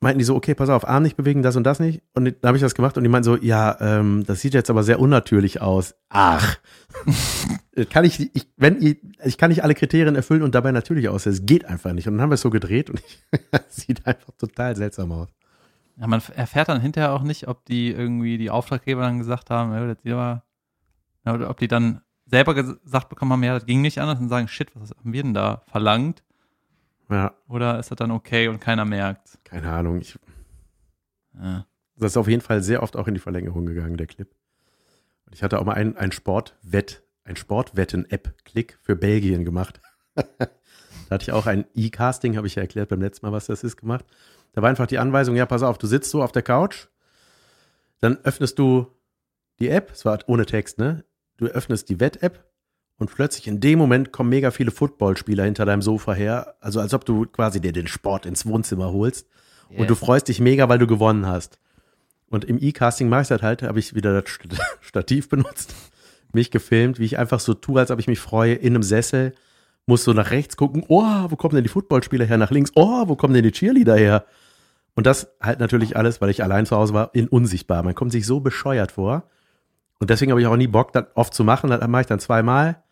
meinten die so, okay, pass auf, Arm nicht bewegen, das und das nicht. Und dann habe ich das gemacht und die meinten so, ja, ähm, das sieht jetzt aber sehr unnatürlich aus. Ach. kann ich, ich, wenn ich, ich kann nicht alle Kriterien erfüllen und dabei natürlich aussehen. Es geht einfach nicht. Und dann haben wir es so gedreht und ich, es sieht einfach total seltsam aus. Ja, man erfährt dann hinterher auch nicht, ob die irgendwie die Auftraggeber dann gesagt haben, ja, das ja, oder ob die dann selber gesagt bekommen haben, ja, das ging nicht anders und sagen, shit, was haben wir denn da verlangt? Ja, Oder ist das dann okay und keiner merkt? keine Ahnung. Ich, Ja. Das ist auf jeden Fall sehr oft auch in die Verlängerung gegangen, der Clip. Und ich hatte auch mal einen, einen Sportwett, ein Sportwetten-App-Klick für Belgien gemacht. da hatte ich auch ein E-Casting, habe ich ja erklärt beim letzten Mal, was das ist, gemacht. Da war einfach die Anweisung, ja, pass auf, du sitzt so auf der Couch, dann öffnest du die App, es war ohne Text, ne? Du öffnest die Wett-App und plötzlich in dem Moment kommen mega viele Footballspieler hinter deinem Sofa her, also als ob du quasi dir den Sport ins Wohnzimmer holst und du freust dich mega, weil du gewonnen hast. Und im E-Casting mache ich das halt, habe ich wieder das St- Stativ benutzt, mich gefilmt, wie ich einfach so tue, als ob ich mich freue, in einem Sessel, muss so nach rechts gucken, oh, wo kommen denn die Footballspieler her, nach links, oh, wo kommen denn die Cheerleader her? Und das halt natürlich alles, weil ich allein zu Hause war, in unsichtbar. Man kommt sich so bescheuert vor. Und deswegen habe ich auch nie Bock, das oft zu machen. Das mache ich dann zweimal.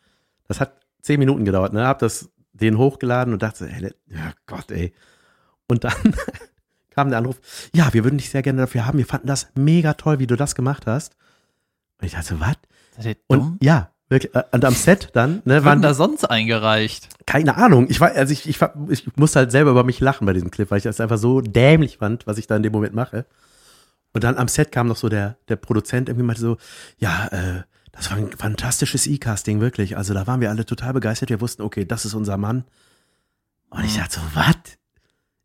Das hat zehn Minuten gedauert, ne? Hab das den hochgeladen und dachte, ey, ja Gott, ey. Und dann kam der Anruf, ja, wir würden dich sehr gerne dafür haben. Wir fanden das mega toll, wie du das gemacht hast. Und ich dachte, was? Und ja, wirklich. äh, Und am Set dann, ne, Wann waren da sonst eingereicht? keine Ahnung. Ich war, also ich, ich, ich musste halt selber über mich lachen bei diesem Clip, weil ich das einfach so dämlich fand, was ich da in dem Moment mache. Und dann am Set kam noch so der, der Produzent irgendwie meinte so, ja, äh, das war ein fantastisches E-Casting, wirklich. Also da waren wir alle total begeistert. Wir wussten, okay, das ist unser Mann. Und ich dachte so, was?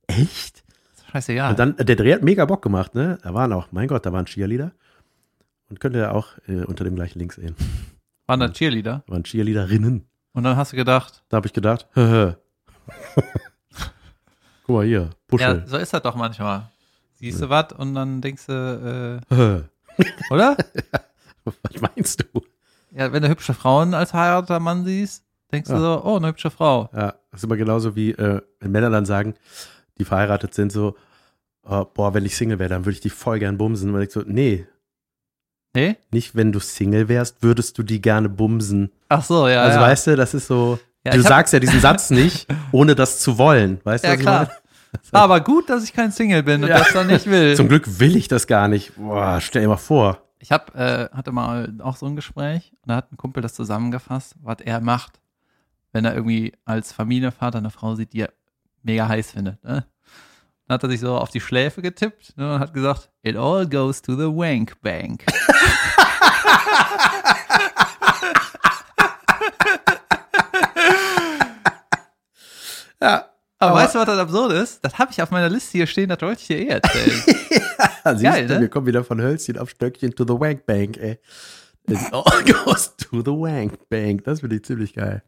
Echt? Scheißegal. Und dann, der Dreh hat mega Bock gemacht, ne? Da waren auch, mein Gott, da waren Cheerleader. Und könnt ihr auch äh, unter dem gleichen Link sehen. Waren da Cheerleader? Waren Cheerleaderinnen. Und dann hast du gedacht, Da habe ich gedacht. Guck mal hier, ja, Puschel. so ist das doch manchmal. Siehst du was und dann denkst du, äh, oder? Was meinst du? Ja, wenn du hübsche Frauen als heirateter Mann siehst, denkst Ja. du so, oh, eine hübsche Frau. Ja, das ist immer genauso wie, äh, wenn Männer dann sagen, die verheiratet sind, so, äh, boah, wenn ich Single wäre, dann würde ich die voll gern bumsen. Und denkt so, nee, Nee? nicht wenn du Single wärst, würdest du die gerne bumsen. Ach so, ja. also ja. weißt du, das ist so, Ja, du ich sagst ja diesen Satz nicht, ohne das zu wollen. Weißt du, Ja, was ich klar. Aber gut, dass ich kein Single bin und das dann nicht will. Zum Glück will ich das gar nicht. Boah, stell dir mal vor. Ich hab, äh, hatte mal auch so ein Gespräch und da hat ein Kumpel das zusammengefasst, was er macht, wenn er irgendwie als Familienvater eine Frau sieht, die er mega heiß findet. Ne? Dann hat er sich so auf die Schläfe getippt ne, und hat gesagt, it all goes to the wank bank. Ja, Aber, Aber- weißt du, was das absurd ist? Das habe ich auf meiner Liste hier stehen, das wollte ich dir eh erzählen. siehst Geil, du, ne? wir kommen wieder von Hölzchen auf Stöckchen to the Wank Bank, ey. It all goes to the Wank Bank. Das finde ich ziemlich geil.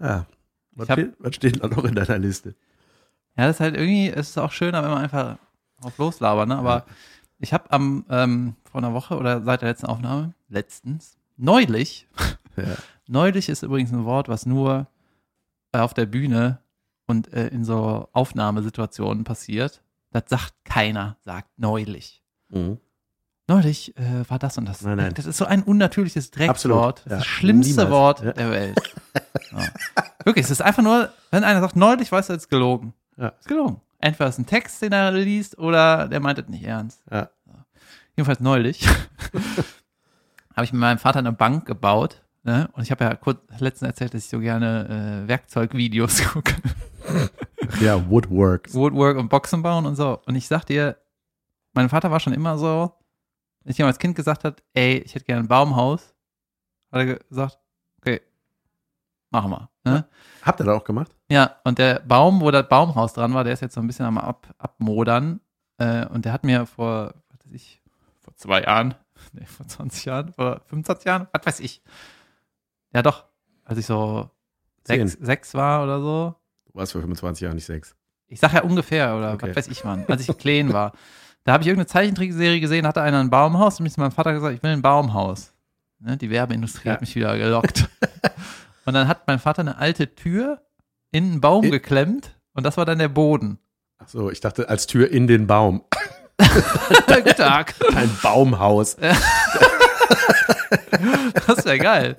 ja. Was, Ich hab- steht, was steht da noch in deiner Liste? Ja, das ist halt irgendwie, es ist auch schöner, wenn man einfach auf loslabert, ne? Aber ich habe am, ähm, vor einer Woche oder seit der letzten Aufnahme, letztens, neulich, Ja. neulich ist übrigens ein Wort, was nur auf der Bühne und äh, in so Aufnahmesituationen passiert. Das sagt keiner, sagt neulich. Mhm. Neulich äh, war das und das. Nein, nein. Das ist so ein unnatürliches Dreckswort. Das, ja. das schlimmste Niemals. Wort Ja. der Welt. Ja. Wirklich, es ist einfach nur, wenn einer sagt neulich, weißt du, ist gelogen. Ja. Ist gelogen. Entweder ist ein Text, den er liest, oder der meint es nicht ernst. Jedenfalls neulich habe ich mit meinem Vater eine Bank gebaut. Ne? Und ich habe ja kurz letztens erzählt, dass ich so gerne äh, Werkzeugvideos gucke. ja, Woodworks. Woodwork und Boxen bauen und so. Und ich sag dir, mein Vater war schon immer so, wenn ich ihm als Kind gesagt hat, ey, ich hätte gerne ein Baumhaus, hat er gesagt, okay, machen wir. Ne? Habt ihr das auch gemacht? Ja, und der Baum, wo das Baumhaus dran war, der ist jetzt so ein bisschen am Ab Abmodern. Äh, und der hat mir vor, was weiß ich, vor zwei Jahren, nee, vor 20 Jahren, vor 25 Jahren, was weiß ich. Ja, doch, als ich so sechs, sechs war oder so. Du warst vor 25 Jahren nicht sechs. Ich sag ja ungefähr, oder Okay. was weiß ich wann, als ich klein war. Da habe ich irgendeine Zeichentrickserie gesehen, hatte einer ein Baumhaus und mich zu meinem Vater gesagt, ich will ein Baumhaus. Ne, die Werbeindustrie Ja. hat mich wieder gelockt. und dann hat mein Vater eine alte Tür in einen Baum In- geklemmt und das war dann der Boden. Ach so, ich dachte als Tür in den Baum. Guten Tag. Ein Baumhaus. Das wäre geil.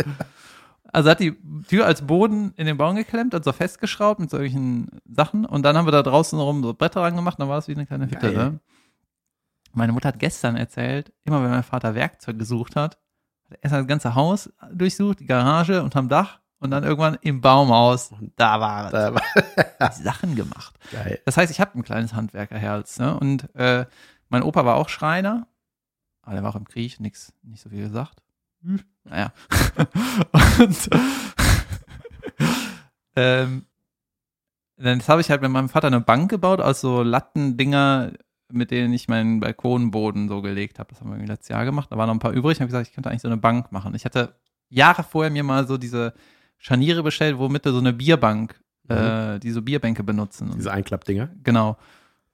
Also hat die Tür als Boden in den Baum geklemmt und so festgeschraubt mit solchen Sachen. Und dann haben wir da draußen rum so Bretter rangemacht und dann war es wie eine kleine Hütte. Ne? Meine Mutter hat gestern erzählt, immer wenn mein Vater Werkzeug gesucht hat, hat er erst das ganze Haus durchsucht, die Garage unterm Dach und dann irgendwann im Baumhaus. Da war es. Da war, Sachen gemacht. geil. Das heißt, ich habe ein kleines Handwerkerherz. Ne? Und äh, mein Opa war auch Schreiner. Aber der war auch im Krieg, nix, nicht so viel gesagt. Hm. Naja. und ähm, dann habe ich halt mit meinem Vater eine Bank gebaut aus so Lattendinger, mit denen ich meinen Balkonboden so gelegt habe. Das haben wir irgendwie letztes Jahr gemacht. Da waren noch ein paar übrig. Ich habe gesagt, ich könnte eigentlich so eine Bank machen. Ich hatte Jahre vorher mir mal so diese Scharniere bestellt, womit du so eine Bierbank, äh, diese Bierbänke benutzen. Diese Einklappdinger. Genau. Und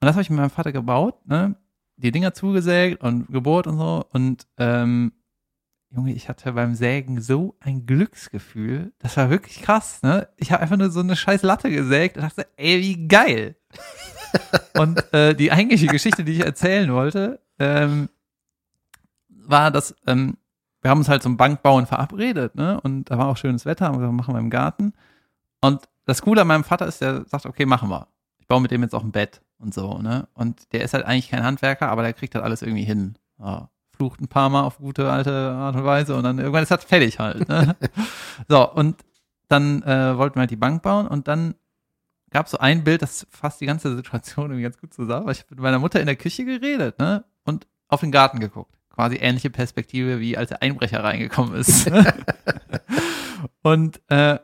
das habe ich mit meinem Vater gebaut, ne? Die Dinger zugesägt und gebohrt und so. Und ähm, Junge, ich hatte beim Sägen so ein Glücksgefühl. Das war wirklich krass, ne? Ich habe einfach nur so eine scheiß Latte gesägt und dachte, ey, wie geil. und äh, die eigentliche Geschichte, die ich erzählen wollte, ähm, war, dass ähm, wir haben uns halt zum Bankbauen verabredet, ne? Und da war auch schönes Wetter, haben wir gesagt, machen wir im Garten. Und das Coole an meinem Vater ist, der sagt, okay, machen wir. Ich baue mit dem jetzt auch ein Bett und so, ne? Und der ist halt eigentlich kein Handwerker, aber der kriegt halt alles irgendwie hin. Ja, flucht ein paar Mal auf gute alte Art und Weise und dann irgendwann ist das fertig halt, ne? so, und dann äh, wollten wir halt die Bank bauen und dann gab es so ein Bild, das fasst die ganze Situation irgendwie ganz gut zusammen. Ich habe mit meiner Mutter in der Küche geredet, ne? Und auf den Garten geguckt. Quasi ähnliche Perspektive, wie als der Einbrecher reingekommen ist. und äh,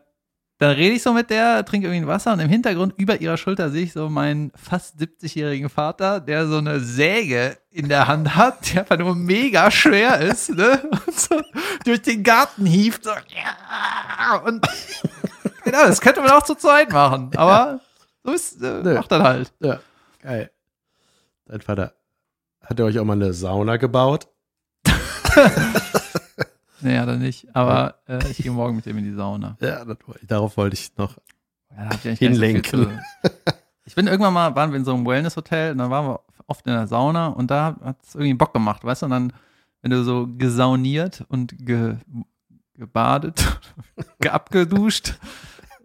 dann rede ich so mit der, trinke irgendwie ein Wasser und im Hintergrund über ihrer Schulter sehe ich so meinen fast 70-jährigen Vater, der so eine Säge in der Hand hat, die einfach nur mega schwer ist, ne? Und so durch den Garten hieft. So, ja, und genau, das könnte man auch zu zweit machen, aber so ist, äh, Nö. macht dann halt. Ja, geil. Dein Vater, hat er euch auch mal eine Sauna gebaut? Nee, hat er nicht. Aber äh, ich gehe morgen mit ihm in die Sauna. Ja, das, darauf wollte ich noch. Ja, ich so Hinlenken. Ich bin irgendwann mal, waren wir in so einem Wellness-Hotel und dann waren wir oft in der Sauna und da hat es irgendwie Bock gemacht, weißt du? Und dann, wenn du so gesauniert und ge, gebadet, abgeduscht,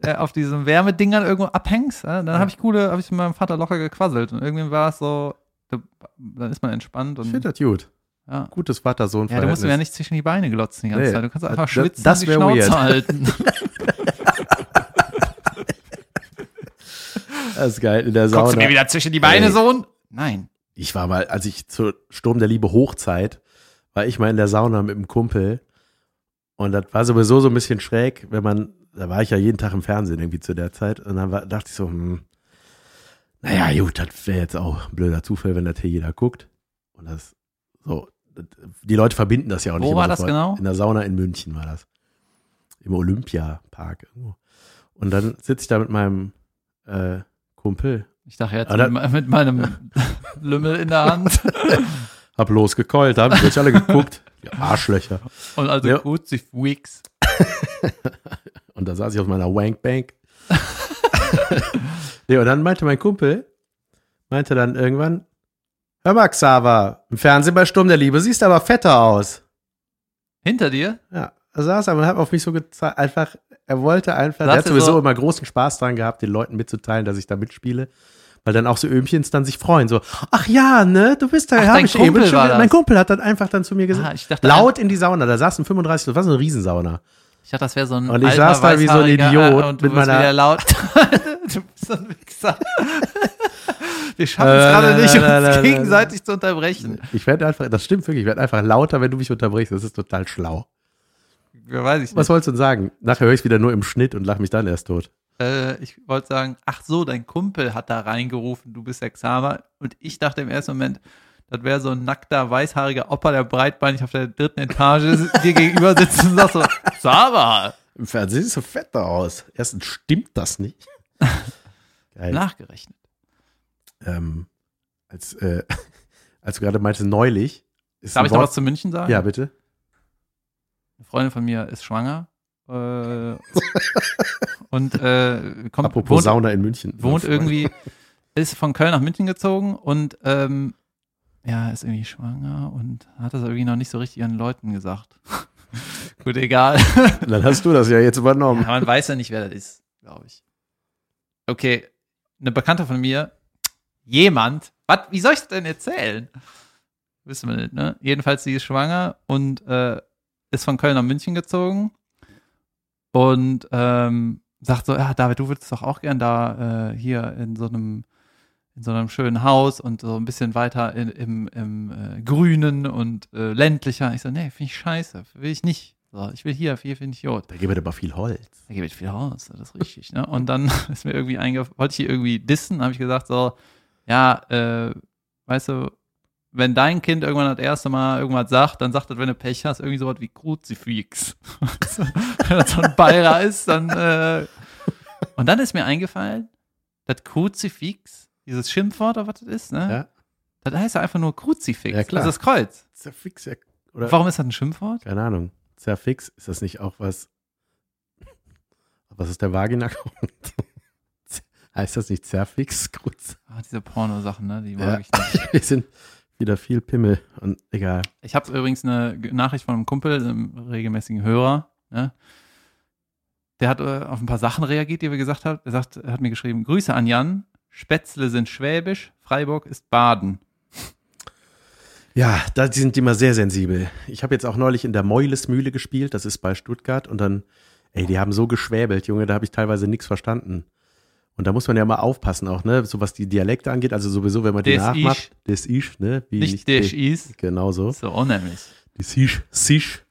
äh, auf diesen Wärmedingern irgendwo abhängst, äh, dann habe ich coole, habe ich mit meinem Vater locker gequasselt und irgendwie war es so, da- dann ist man entspannt Ich und finde das gut. Ja. Gutes Vater-Sohn. Ja, du musst mir ja nicht zwischen die Beine glotzen die ganze Nee, Zeit. Du kannst das- einfach das- schwitzen das und die Schnauze weird. halten. Das ist geil in der Sauna. Guckst du mir wieder zwischen die Beine, Ey. Sohn? Nein. Ich war mal, als ich zur Sturm der Liebe Hochzeit, war ich mal in der Sauna mit einem Kumpel. Und das war sowieso so ein bisschen schräg, wenn man, da war ich ja jeden Tag im Fernsehen irgendwie zu der Zeit. Und dann war, dachte ich so, hm, naja, gut, das wäre jetzt auch ein blöder Zufall, wenn das hier jeder guckt. Und das, so, das, die Leute verbinden das ja auch nicht. Wo war das sofort. genau? In der Sauna in München war das. Im Olympiapark irgendwo. Und dann sitze ich da mit meinem äh, Kumpel, Ich dachte jetzt Ah, da- mit, mit meinem Lümmel in der Hand hab losgekeult, haben sich alle geguckt. Die Arschlöcher. und also Ja. gut sich Weeks. Und da saß ich auf meiner Wankbank. nee, und dann meinte mein Kumpel, meinte dann irgendwann, hör mal, Xaver, im Fernsehen bei Sturm der Liebe siehst aber fetter aus. Hinter dir? Ja, er saß aber und hat auf mich so gezeigt, einfach, er wollte einfach, er hat sowieso so- immer großen Spaß dran gehabt, den Leuten mitzuteilen, dass ich da mitspiele. Weil dann auch so Öhmchens dann sich freuen, so, ach ja, ne, du bist da, Ach, hab ich eben Kumpel schon, war das. mein Kumpel hat dann einfach dann zu mir gesagt, Ah, ich dachte, laut in die Sauna, da saßen 35, das war so eine Riesensauna. Ich dachte, das wäre so ein Und ich alter, saß da wie so ein Idiot äh, und du mit bist meiner- wieder laut. du bist so ein Wichser. Wir schaffen es Äh, gerade nicht, uns gegenseitig zu unterbrechen. Ich werde einfach, das stimmt wirklich, ich werde einfach lauter, wenn du mich unterbrichst. Das ist total schlau. Ja, weiß ich Was nicht. wolltest du denn sagen? Nachher höre ich wieder nur im Schnitt und lache mich dann erst tot. Äh, ich wollte sagen, ach so, dein Kumpel hat da reingerufen, du bist der Xaver. Und ich dachte im ersten Moment, das wäre so ein nackter, weißhaariger Opa, der breitbeinig auf der dritten Etage dir gegenüber sitzt und sagt so, Xaver, Im Fernsehen siehst du fetter aus. Erstens stimmt das nicht. Geil. nachgerechnet. Ähm, als, äh, als du gerade meintest, neulich. Ist Darf ich noch was zu München sagen? Ja, bitte. Eine Freundin von mir ist schwanger. Äh, und äh, kommt, Apropos wohnt, Sauna in München. wohnt irgendwie, ist von Köln nach München gezogen und ähm, ja, ist irgendwie schwanger und hat das irgendwie noch nicht so richtig ihren Leuten gesagt. Gut, egal. Dann hast du das ja jetzt Ja, übernommen. man weiß ja nicht, wer das ist, glaube ich. Okay, eine Bekannte von mir, jemand, was, wie soll ich das denn erzählen? Wissen wir nicht, ne? Jedenfalls, sie ist schwanger und äh, ist von Köln nach München gezogen und ähm, sagt so, ja, David, du würdest doch auch gern da äh, hier in so einem in so einem schönen Haus und so ein bisschen weiter in, im, im äh, Grünen und äh, ländlicher. Ich so, nee, finde ich scheiße, will ich nicht. So, ich will hier, hier finde ich gut. Da gibt es aber viel Holz. Da gebe ich viel raus, das ist richtig. Ne? Und dann ist mir irgendwie eingefallen, wollte ich hier irgendwie dissen, habe ich gesagt so, ja, äh, weißt du, wenn dein Kind irgendwann das erste Mal irgendwas sagt, dann sagt das, wenn du Pech hast, irgendwie sowas wie Kruzifix. wenn das so ein Bayer ist, dann äh, und dann ist mir eingefallen, das Kruzifix, dieses Schimpfwort oder was das ist, ne? Ja. Das heißt ja einfach nur Kruzifix. Ja, klar. Das ist das Kreuz. Zerfix, ja. Oder? Warum ist das ein Schimpfwort? Keine Ahnung. Zerfix, ist das nicht auch was? Was ist der Vagina? heißt das nicht Zerfix? Kurz. Ah, diese Porno-Sachen, ne? Die mag Ja. ich nicht. Wir sind wieder viel Pimmel und egal. Ich habe übrigens eine Nachricht von einem Kumpel, einem regelmäßigen Hörer. Ne? Der hat äh, auf ein paar Sachen reagiert, die wir gesagt haben. Er sagt, er hat mir geschrieben: Grüße an Jan. Spätzle sind Schwäbisch, Freiburg ist Baden. Ja, da die sind die immer sehr sensibel. Ich habe jetzt auch neulich in der Meulesmühle gespielt, das ist bei Stuttgart, und dann, ey, die haben so geschwäbelt, Junge, da habe ich teilweise nichts verstanden. Und da muss man ja mal aufpassen auch, ne, so was die Dialekte angeht, also sowieso, wenn man die Des nachmacht. Des Isch, ne? Wie Nicht des de- is. Genau so. So unheimlich. Des Isch, Sisch.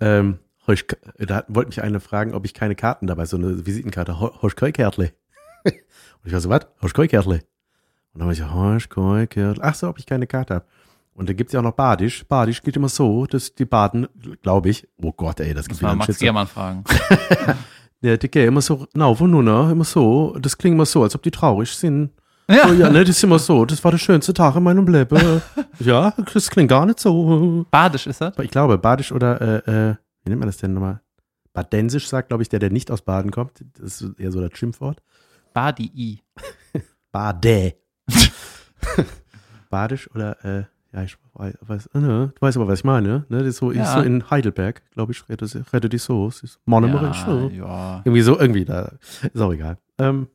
Ähm, ich- da wollte mich eine fragen, ob ich keine Karten dabei, so eine Visitenkarte, Hosch Kärtle. Und ich war so, was? Hosch Kärtle. Und dann war ich so, Hosch Kärtle. Ach so, ob ich keine Karte habe. Und da gibt's ja auch noch Badisch. Badisch geht immer so, dass die Baden, glaube ich, oh Gott, ey, das Muss gibt mal einen Max Shitstorm. Giermann fragen. Ja, die gehen immer so rauf und runter, immer so. Das klingt immer so, als ob die traurig sind. Ja. Oh, ja, ne, das ist immer so. Das war der schönste Tag in meinem Leben. ja, das klingt gar nicht so. Badisch ist das? Ich glaube, Badisch oder, äh, äh, wie nennt man das denn nochmal? Badensisch sagt, glaube ich, der, der nicht aus Baden kommt. Das ist eher so das Schimpfwort. Badi. Bade. Badisch oder, äh, ja, ich weiß, weiß ne, du weißt aber, was ich meine, ne? Das ist so, Ja. ist so in Heidelberg, glaube ich, redet, redet die so. Es ist Monomerisch. Ja, ja. Irgendwie so, irgendwie da. Ist auch egal. Ähm,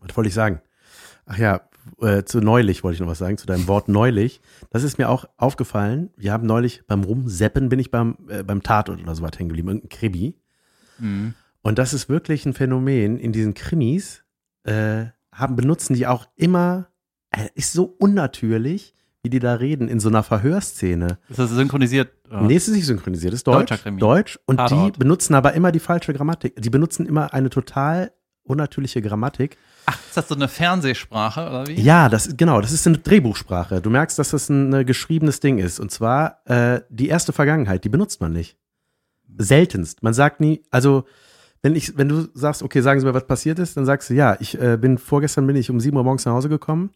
was wollte ich sagen? Ach ja, äh, zu neulich wollte ich noch was sagen, zu deinem Wort neulich. Das ist mir auch aufgefallen. Wir haben neulich beim Rumseppen bin ich beim, äh, beim Tatort oder so was hängen geblieben, irgendein Krimi. Mhm. Und das ist wirklich ein Phänomen. In diesen Krimis äh, haben, benutzen die auch immer, äh, ist so unnatürlich, wie die da reden, in so einer Verhörszene. Ist das synchronisiert? oder? Nee, es ist nicht synchronisiert, es ist Deutsch. Deutsch. Und Tatort. die benutzen aber immer die falsche Grammatik. Die benutzen immer eine total unnatürliche Grammatik. Ach, ist das so eine Fernsehsprache oder wie? Ja, das genau, das ist eine Drehbuchsprache. Du merkst, dass das ein äh, geschriebenes Ding ist. Und zwar äh, die erste Vergangenheit, die benutzt man nicht. Seltenst. Man sagt nie, also wenn ich, wenn du sagst, okay, sagen Sie mir, was passiert ist, dann sagst du, ja, ich äh, bin vorgestern bin ich um 7 Uhr morgens nach Hause gekommen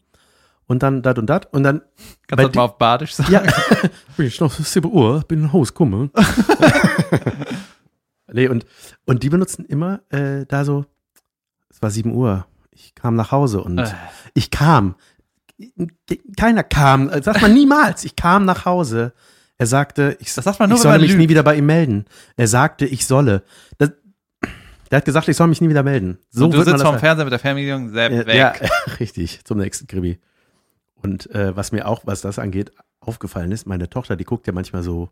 und dann dat und dat und dann Kannst du das mal auf Badisch sagen? ja, bin ich noch 7 Uhr, bin nach Hause gekommen. nee, und, und die benutzen immer äh, da so, es war 7 Uhr, ich kam nach Hause und Äh. ich kam. Keiner kam, äh, sagt man niemals, ich kam nach Hause. Er sagte, ich, man nur, ich solle mich nie lügt. wieder bei ihm melden. Er sagte, ich solle. Das, der hat gesagt, ich soll mich nie wieder melden. So und du sitzt das vorm Fernseher mit der Fernbedienung, Sepp, ja, weg. ja, richtig, zum nächsten Krimi. Und äh, was mir auch, was das angeht, aufgefallen ist, meine Tochter, die guckt ja manchmal so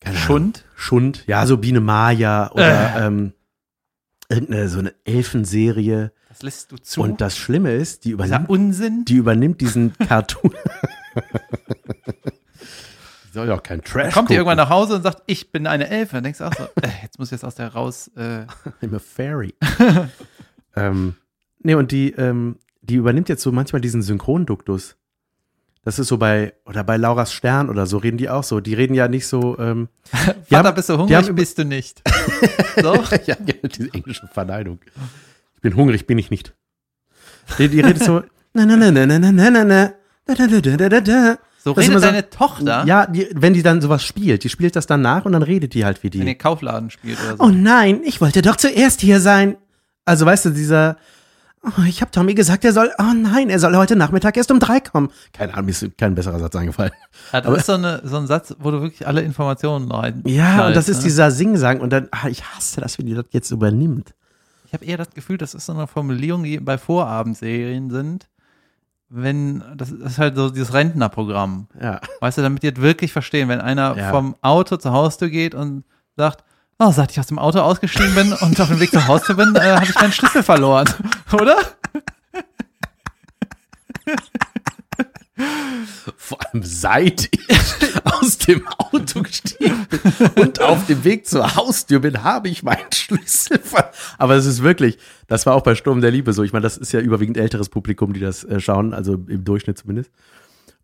keine Ahnung, Schund? Schund, ja, so Biene Maya oder Äh. ähm, irgendeine so eine Elfenserie. Das lässt du zu. Und das Schlimme ist, die übernimmt, Unsinn. die übernimmt diesen Cartoon. die soll ja auch kein Trash Kommt die gucken. irgendwann nach Hause und sagt, ich bin eine Elfe. Dann denkst du auch so, äh, jetzt muss ich jetzt aus der raus. Äh, I'm a fairy. ähm, nee, und die, ähm, die übernimmt jetzt so manchmal diesen Synchronduktus. Das ist so bei, oder bei Laura's Stern oder so reden die auch so. Die reden ja nicht so, ähm, die Vater, haben- bist du die hungrig? haben- bist du nicht. so? ja, diese englische Verneinung. Ich bin hungrig, bin ich nicht. Die, die redet so, na, na, na, na, na, na, na, na, na, da, da, da, da, da, da, da. So Das redet immer so- deine Tochter, Ja, die, wenn die dann sowas spielt, die spielt das dann nach und dann redet die halt wie wenn ihr die. Kaufladen spielt oder so. Oh nein, ich wollte doch zuerst hier sein. Also weißt du, dieser, oh, ich habe Tommy gesagt, er soll, oh nein, er soll heute Nachmittag erst um drei kommen. Keine Ahnung, mir ist kein besserer Satz eingefallen. Ja, das aber- ist so, eine, so ein Satz, wo du wirklich alle Informationen rein. Ja, und das ist ne? dieser Singsang und dann, ah, ich hasse das, wenn die das jetzt übernimmt. Ich habe eher das Gefühl, das ist so eine Formulierung, die bei Vorabendserien sind. Wenn, das ist halt so dieses Rentnerprogramm. Ja. Weißt du, damit die das wirklich verstehen, wenn einer Ja. vom Auto zur Haustür geht und sagt, oh, seit ich aus dem Auto ausgestiegen bin und auf dem Weg zur Haustür bin, äh, habe ich meinen Schlüssel verloren. Oder? Vor allem seit ich aus dem Auto gestiegen bin und auf dem Weg zur Haustür bin, habe ich meinen Schlüssel ver Aber es ist wirklich, das war auch bei Sturm der Liebe so. Ich meine, das ist ja überwiegend älteres Publikum, die das äh, schauen, also im Durchschnitt zumindest.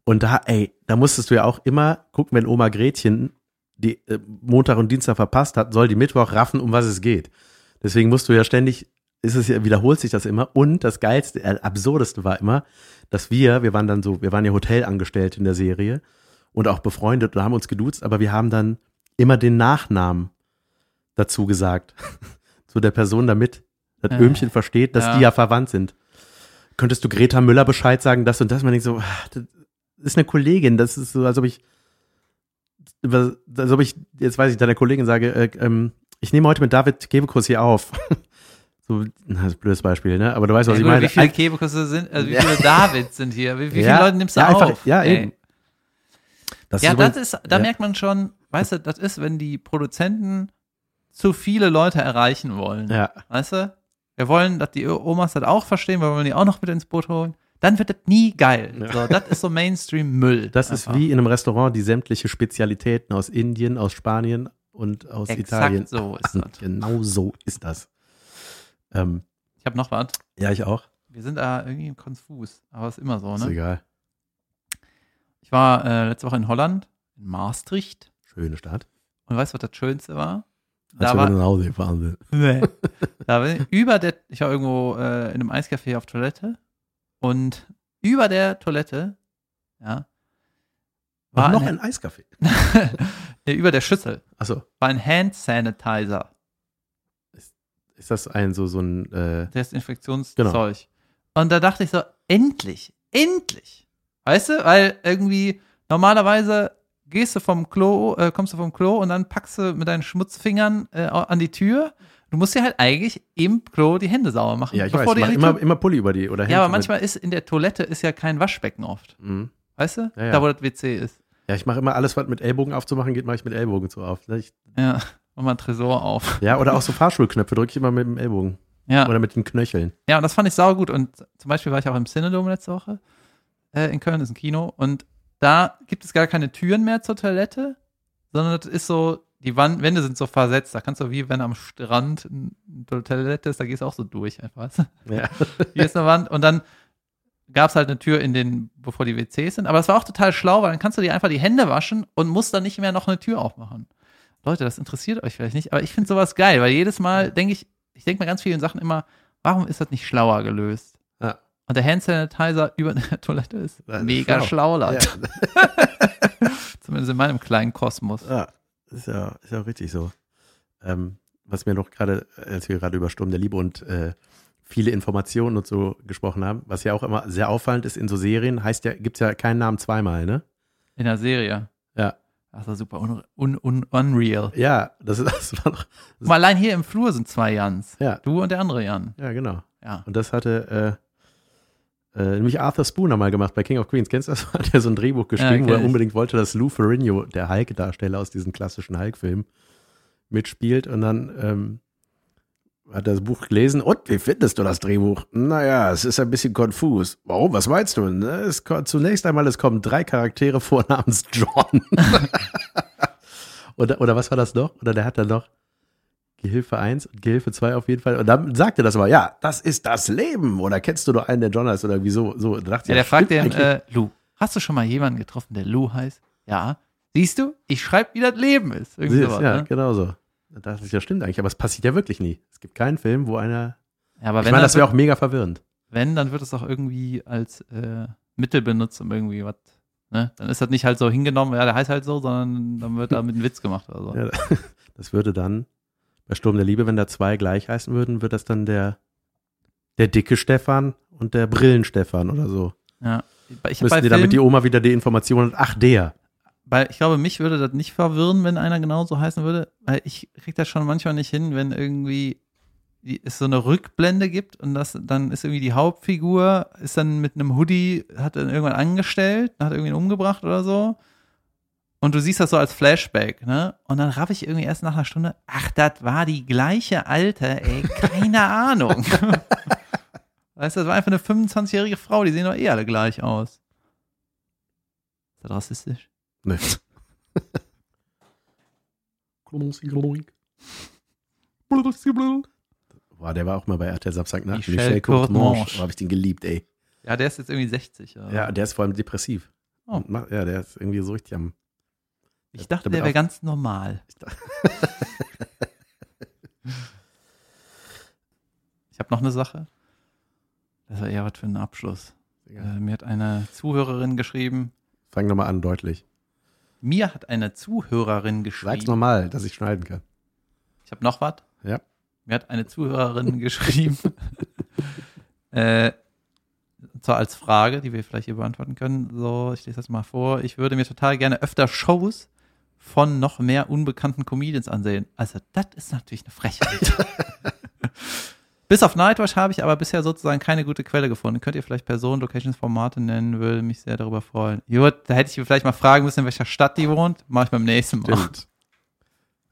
Und da, ey, da musstest du ja auch immer gucken, wenn Oma Gretchen die äh, Montag und Dienstag verpasst hat, soll die Mittwoch raffen, um was es geht. Deswegen musst du ja ständig, ist es ja, wiederholt sich das immer. Und das geilste, äh, absurdeste war immer, dass wir, wir waren dann so, wir waren ja Hotelangestellte in der Serie und auch befreundet und haben uns geduzt, aber wir haben dann immer den Nachnamen dazu gesagt. Zu der Person, damit das Äh, Öhmchen versteht, dass ja. die ja verwandt sind. Könntest du Greta Müller Bescheid sagen, das und das? Man denkt so, ah, das ist eine Kollegin, das ist so, als ob ich, als ob ich, jetzt weiß ich, deiner Kollegin sage, äh, ähm, ich nehme heute mit David Gebekus hier auf. so, das ist ein blödes Beispiel, ne? Aber du weißt, was Ja, ich gut, meine. wie viele Ein- Kebekus sind, also wie viele Davids sind hier? Wie, wie viele Leute nimmst du ja, einfach- auf? ja, Ey. eben. das Ja, übrigens- das ist, da merkt man schon, weißt du, das ist, wenn die Produzenten zu viele Leute erreichen wollen. Ja, Weißt du? Wir wollen, dass die Omas das auch verstehen, wir wollen die auch noch mit ins Boot holen. Dann wird das nie geil. Ja. So, das ist so Mainstream-Müll. das ist Einfach. wie in einem Restaurant, die sämtliche Spezialitäten aus Indien, aus Spanien und aus Exakt Italien. so ist das. Genau so ist das. Ähm, Ich habe noch was. ja, ich auch. Wir sind da irgendwie konfus, aber ist immer so, Ist ne? egal. Ich war äh, letzte Woche in Holland, in Maastricht. Schöne Stadt. Und weißt du, was das Schönste war? Als Da war, nach Hause gefahren sind. Nee. da bin ich über der, ich war irgendwo äh, in einem Eiscafé auf Toilette Und über der Toilette, ja, War war noch ein, ein Eiskaffee. nee, über der Schüssel Achso, war ein Hand Sanitizer, ist das ein so, so ein, äh, Desinfektionszeug. Genau. Und da dachte ich so, endlich, endlich. Weißt du, weil irgendwie normalerweise gehst du vom Klo, äh, kommst du vom Klo und dann packst du mit deinen Schmutzfingern äh, an die Tür. Du musst dir halt eigentlich im Klo die Hände sauber machen. ja, ich weiß, die immer, immer Pulli über die oder Ja, aber manchmal ist in der Toilette ist ja kein Waschbecken oft. Mhm. Weißt du? Ja, ja. Da, wo das WC ist. Ja, ich mache immer alles, was mit Ellbogen aufzumachen geht, mache ich mit Ellbogen zu auf. Ich, Ja. Mach mal ein Tresor auf. ja, oder auch so Fahrschulknöpfe drücke ich immer mit dem Ellbogen. Ja. Oder mit den Knöcheln. Ja, und das fand ich saugut. Und zum Beispiel war ich auch im Cinedome letzte Woche äh, in Köln, ist ein Kino. Und da gibt es gar keine Türen mehr zur Toilette, sondern das ist so, die Wand, Wände sind so versetzt. Da kannst du wie wenn am Strand eine Toilette ist, da gehst du auch so durch einfach. Ja. Hier ist eine Wand. Und dann gab es halt eine Tür in den, bevor die WCs sind. Aber es war auch total schlau, weil dann kannst du dir einfach die Hände waschen und musst dann nicht mehr noch eine Tür aufmachen. Leute, das interessiert euch vielleicht nicht, aber ich finde sowas geil, weil jedes Mal denke ich, ich denke bei ganz vielen Sachen immer, warum ist das nicht schlauer gelöst? Ja. Und der Hand Sanitizer über der Toilette ist Das ist mega schlau. schlau, Leute. Zumindest in meinem kleinen Kosmos. Ja, ist ja, ist ja auch richtig so. Ähm, was mir noch gerade, als wir gerade über Sturm der Liebe und äh, viele Informationen und so gesprochen haben, was ja auch immer sehr auffallend ist in so Serien, heißt ja, gibt es ja keinen Namen zweimal, ne? In der Serie. Ja. Das war super un, un, un, unreal. Ja, das, ist, das war Guck mal, allein hier im Flur sind zwei Jans. ja, Du und der andere Jan. ja, genau. Ja. Und das hatte äh, äh, nämlich Arthur Spooner mal gemacht bei King of Queens. Kennst du das? Hat er so ein Drehbuch geschrieben, wo kenn er unbedingt wollte, dass Lou Ferrigno, der Hulk-Darsteller aus diesem klassischen Hulk-Film, mitspielt. Und dann ähm, hat er das Buch gelesen. Und wie findest du das Drehbuch? Naja, es ist ein bisschen konfus. Warum? Was meinst du? Ne, Es kommt, zunächst einmal, es kommen drei Charaktere vor namens John. oder, oder was war das noch? Oder der hat dann noch Gehilfe 1 und Gehilfe 2 auf jeden Fall. Und dann sagt er das aber, ja, das ist das Leben. Oder kennst du noch einen, der John heißt? Oder wieso? So, da dachte ich, Ja, der fragt den, äh, Lou, hast du schon mal jemanden getroffen, der Lou heißt? Ja. Siehst du, ich schreibe, wie das Leben ist. Siehst, sowas, ja, ne? genau so. Da dachte ich, ja, stimmt eigentlich, aber es passiert ja wirklich nie. Es gibt keinen Film, wo einer. ja, aber Ich wenn, meine, das wäre auch mega verwirrend. wenn, dann wird es auch irgendwie als äh, Mittel benutzt, um irgendwie was, ne? Dann ist das nicht halt so hingenommen, ja, der heißt halt so, sondern dann wird da mit einem Witz gemacht oder so. Ja, das würde dann bei Sturm der Liebe, wenn da zwei gleich heißen würden, wird das dann der, der dicke Stefan und der Brillen-Stefan oder so. Ja. Ich Müssten die damit die Oma wieder die Information hat, ach der. Bei, ich glaube, mich würde das nicht verwirren, wenn einer genauso heißen würde, weil ich krieg das schon manchmal nicht hin, wenn irgendwie es so eine Rückblende gibt und das dann ist irgendwie die Hauptfigur ist dann mit einem Hoodie hat dann irgendwann angestellt, hat irgendwie umgebracht oder so. Und du siehst das so als Flashback, ne? Und dann raff ich irgendwie erst nach einer Stunde, ach, das war die gleiche Alte, ey, keine Ahnung. weißt du, das war einfach eine 25-jährige Frau, die sehen doch eh alle gleich aus. Ist das rassistisch? Ne. Boah, der war auch mal bei RTL Samstagnacht. Michel Michel Courtemanche. Oh, habe ich den geliebt, ey. Ja, der ist jetzt irgendwie 60. oder? Ja, der ist vor allem depressiv. Oh. Ja, der ist irgendwie so richtig am. ich dachte, der wäre ganz normal. Ich Ich habe noch eine Sache. Das war eher was für einen Abschluss. Äh, mir hat eine Zuhörerin geschrieben. Fang nochmal an, deutlich. Mir hat eine Zuhörerin Sag's geschrieben. normal, dass ich schneiden kann. Ich habe noch was. Ja. Mir hat eine Zuhörerin geschrieben. äh, zwar als Frage, die wir vielleicht hier beantworten können. So, ich lese das mal vor. Ich würde mir total gerne öfter Shows von noch mehr unbekannten Comedians ansehen. Also, das ist natürlich eine Frechheit. Bis auf Nightwatch habe ich aber bisher sozusagen keine gute Quelle gefunden. Könnt ihr vielleicht Personen, Locations, Formate nennen? Würde mich sehr darüber freuen. Gut, da hätte ich vielleicht mal fragen müssen, in welcher Stadt die wohnt. Mache ich beim nächsten Mal.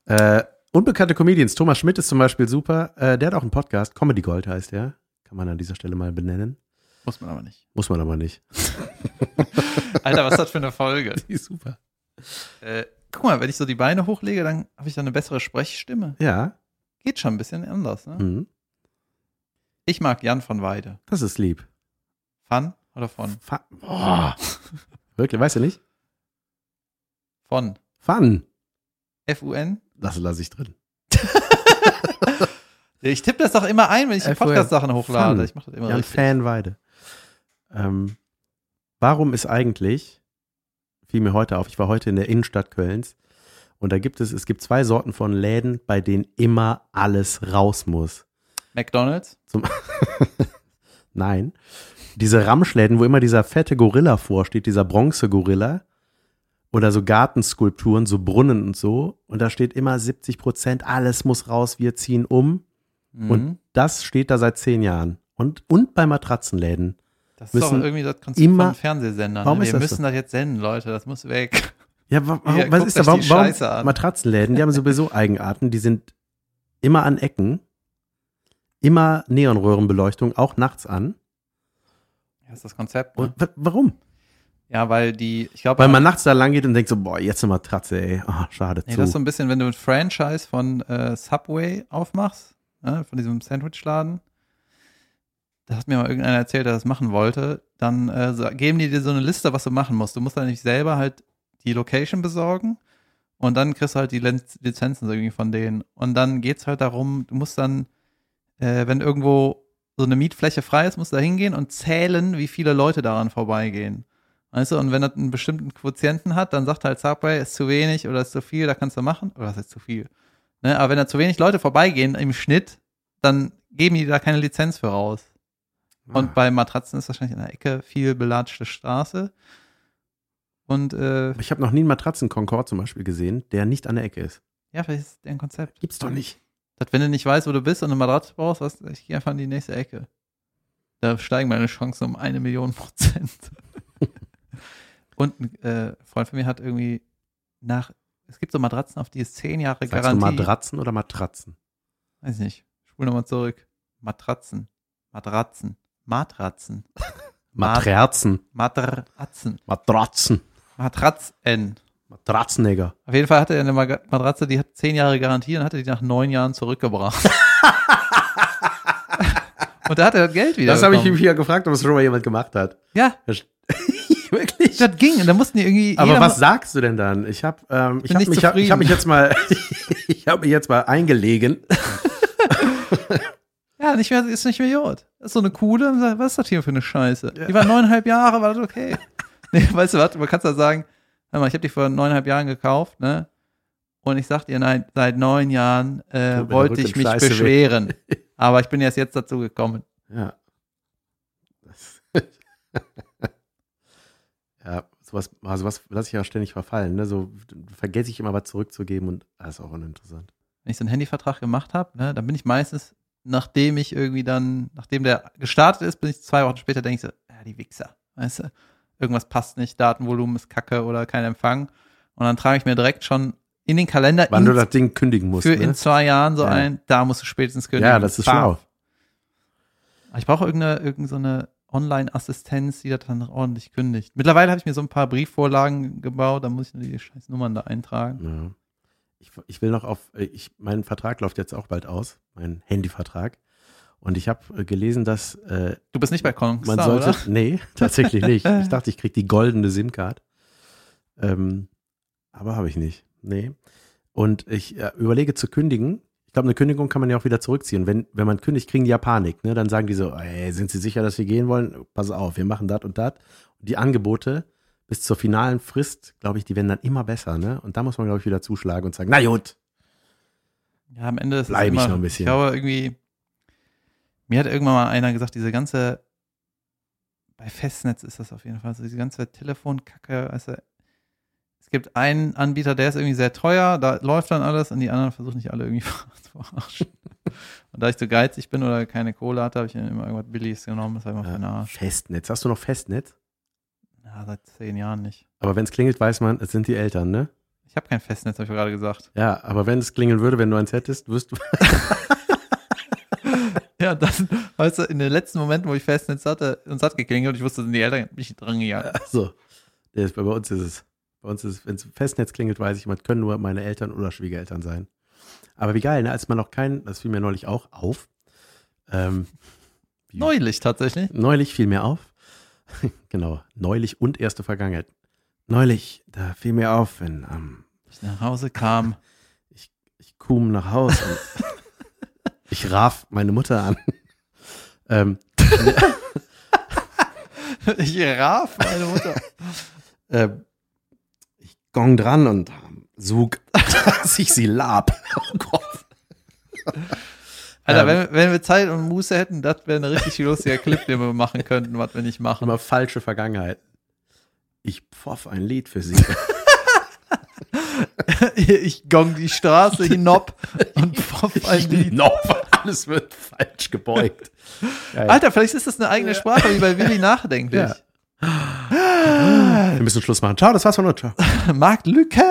Äh, unbekannte Comedians. Thomas Schmidt ist zum Beispiel super. Äh, der hat auch einen Podcast. Comedy Gold heißt der. Kann man an dieser Stelle mal benennen. Muss man aber nicht. Muss man aber nicht. Alter, was ist das für eine Folge? Die ist super. Äh, guck mal, wenn ich so die Beine hochlege, dann habe ich dann eine bessere Sprechstimme. Ja. Geht schon ein bisschen anders. Ne? Mhm. Ich mag Jan von Weide. Das ist lieb. Fun oder von? Fa Boah. Wirklich, weißt du nicht? Von. Fun. F-U-N? Das lasse ich drin. Ich tippe das doch immer ein, wenn ich die FUN. Podcast-Sachen hochlade. Fun. Ich mache das immer Jan richtig. Fanweide. Ähm, warum ist eigentlich, fiel mir heute auf, ich war heute in der Innenstadt Kölns und da gibt es, es gibt zwei Sorten von Läden, bei denen immer alles raus muss. McDonalds? Zum Nein. Diese Ramschläden, wo immer dieser fette Gorilla vorsteht, dieser Bronze-Gorilla. Oder so Gartenskulpturen, so Brunnen und so. Und da steht immer 70 Prozent, alles muss raus, wir ziehen um. Mhm. Und das steht da seit zehn Jahren. Und, und bei Matratzenläden. das ist doch irgendwie das Konzept immer- von Fernsehsendern. Warum ne? ist Wir das müssen das jetzt senden, Leute. Das muss weg. Ja, wa warum, Hier, was ist da? Warum, warum. Matratzenläden, die haben sowieso Eigenarten, die sind immer an Ecken, immer Neonröhrenbeleuchtung, auch nachts an. Das ist das Konzept. Ne? Warum? Ja, weil die, ich glaube, Weil man nachts da lang geht und denkt so, boah, jetzt eine Matratze, ey. Oh, schade nee, zu. das ist so ein bisschen, wenn du ein Franchise von äh, Subway aufmachst, ne, von diesem Sandwichladen. Da hat mir mal irgendeiner erzählt, der das machen wollte. Dann äh, so, geben die dir so eine Liste, was du machen musst. Du musst dann nicht selber halt die Location besorgen und dann kriegst du halt die Liz Lizenzen so irgendwie von denen. Und dann geht's halt darum, du musst dann, äh, wenn irgendwo so eine Mietfläche frei ist, musst du da hingehen und zählen, wie viele Leute daran vorbeigehen. Weißt du, und wenn das einen bestimmten Quotienten hat, dann sagt halt Subway, ist zu wenig oder ist zu viel, da kannst du machen. Oder ist zu viel? Ne? Aber wenn da zu wenig Leute vorbeigehen im Schnitt, dann geben die da keine Lizenz für raus. Und Ah. bei Matratzen ist wahrscheinlich in der Ecke viel belatschte Straße. Und äh, ich habe noch nie einen Matratzen-Concorde zum Beispiel gesehen, der nicht an der Ecke ist. ja, vielleicht ist der ein Konzept. Gibt's doch nicht. Dass wenn du nicht weißt, wo du bist und eine Matratze brauchst, was, ich gehe einfach in die nächste Ecke. Da steigen meine Chancen um eine Million Prozent. und ein äh, Freund von mir hat irgendwie nach, es gibt so Matratzen, auf die ist zehn Jahre Sagst du Garantie. Matratzen oder Matratzen? Weiß nicht. Spul nochmal zurück. Matratzen. Matratzen. Matratzen. Mat- Matratzen. Matratzen. Matratzen. Matratzen. Matratzenegger. Auf jeden Fall hatte er eine Matratze, die hat zehn Jahre Garantie und hatte die nach neun Jahren zurückgebracht. und da hat er das Geld wieder Das habe ich mich ja gefragt, ob es schon mal jemand gemacht hat. Ja, Wirklich? das ging. Und da mussten die irgendwie. Aber was sagst du denn dann? Ich habe ähm, ich hab mich, hab- ich hab mich jetzt mal ich habe mich jetzt mal eingelegen. Ja, nicht mehr, ist nicht mehr gut. Das ist so eine sagt, Was ist das hier für eine Scheiße? Die war neuneinhalb Jahre, war das okay. nee, weißt du was? Man kann ja sagen, hör mal, ich habe die vor neuneinhalb Jahren gekauft, ne? Und ich sag dir, nein, seit neun Jahren äh, wollte ich mich scheiße beschweren. Aber ich bin erst jetzt dazu gekommen. Ja. Ja, sowas, also was lasse ich ja ständig verfallen. Ne? So vergesse ich immer was zurückzugeben und das ist auch uninteressant. wenn ich so einen Handyvertrag gemacht habe, ne, dann bin ich meistens, nachdem ich irgendwie dann, nachdem der gestartet ist, bin ich zwei Wochen später, denke ich so, ja, die Wichser, weißt du, irgendwas passt nicht, Datenvolumen ist kacke oder kein Empfang. Und dann trage ich mir direkt schon in den Kalender Wann du das Ding kündigen musst. für ne? in zwei Jahren so Ja. ein, da musst du spätestens kündigen. Ja, das ist Bam. schlau. Ich brauche irgendeine, irgendeine Online-Assistenz, die das dann ordentlich kündigt. Mittlerweile habe ich mir so ein paar Briefvorlagen gebaut, da muss ich nur die scheiß Nummern da eintragen. Ja. Ich, ich will noch auf, äh, ich, mein Vertrag läuft jetzt auch bald aus, mein Handyvertrag. Und ich habe äh, gelesen, dass äh, Du bist nicht bei Kongstar, man sollte, oder? nee, tatsächlich nicht. Ich dachte, ich krieg die goldene SIM-Card. Ähm, aber habe ich nicht. Nee. Und ich äh, überlege zu kündigen. Ich glaube, eine Kündigung kann man ja auch wieder zurückziehen. Wenn, wenn man kündigt, kriegen die ja Panik. Ne? Dann sagen die so, ey, sind Sie sicher, dass Sie gehen wollen? Pass auf, wir machen das und das. Und die Angebote bis zur finalen Frist, glaube ich, die werden dann immer besser. Ne? Und da muss man, glaube ich, wieder zuschlagen und sagen, na gut. Ja, am Ende ist es Bleib ich immer, noch ein bisschen. Ich glaube irgendwie, mir hat irgendwann mal einer gesagt, diese ganze, bei Festnetz ist das auf jeden Fall so, diese ganze Telefonkacke, also es gibt einen Anbieter, der ist irgendwie sehr teuer, da läuft dann alles und die anderen versuchen nicht alle irgendwie zu verarschen. Und da ich so geizig bin oder keine Kohle hatte, habe ich immer irgendwas Billiges genommen, das war immer für den Arsch. Festnetz. Hast du noch Festnetz? Ja, seit zehn Jahren nicht. Aber wenn es klingelt, weiß man, es sind die Eltern, ne? Ich habe kein Festnetz, habe ich gerade gesagt. Ja, aber wenn es klingeln würde, wenn du eins hättest, wirst du. Ja, dann, weißt du, in den letzten Momenten, wo ich Festnetz hatte, uns hat geklingelt und ich wusste, sind die Eltern mich dran gegangen. Also, ist, bei uns ist es. Bei uns ist es, wenn es Festnetz klingelt, weiß ich, man können nur meine Eltern oder Schwiegereltern sein. Aber wie geil, ne? Als man noch kein, das fiel mir neulich auch auf. Ähm, Neulich tatsächlich. Neulich fiel mir auf. genau, neulich und erste Vergangenheit. Neulich, da fiel mir auf, wenn ähm, Ich nach Hause kam. ich kum nach Haus und ich raf meine Mutter an. ähm, Giraffe, meine Mutter. Äh, ich gong dran und sug, dass ich sie lab. Oh Gott. Alter, Ähm. wenn, wenn wir Zeit und Muße hätten, das wäre ein richtig lustiger Clip, den wir machen könnten, was wir nicht machen. Immer falsche Vergangenheit. Ich pfoff ein Lied für sie. ich gong die Straße hinab und pfoff ein Lied. no, alles wird falsch gebeugt. Geil. Alter, vielleicht ist das eine eigene Sprache, wie bei Willi nachdenklich. Ja. Wir müssen Schluss machen. Ciao, das war's von uns. Ciao. Lücke.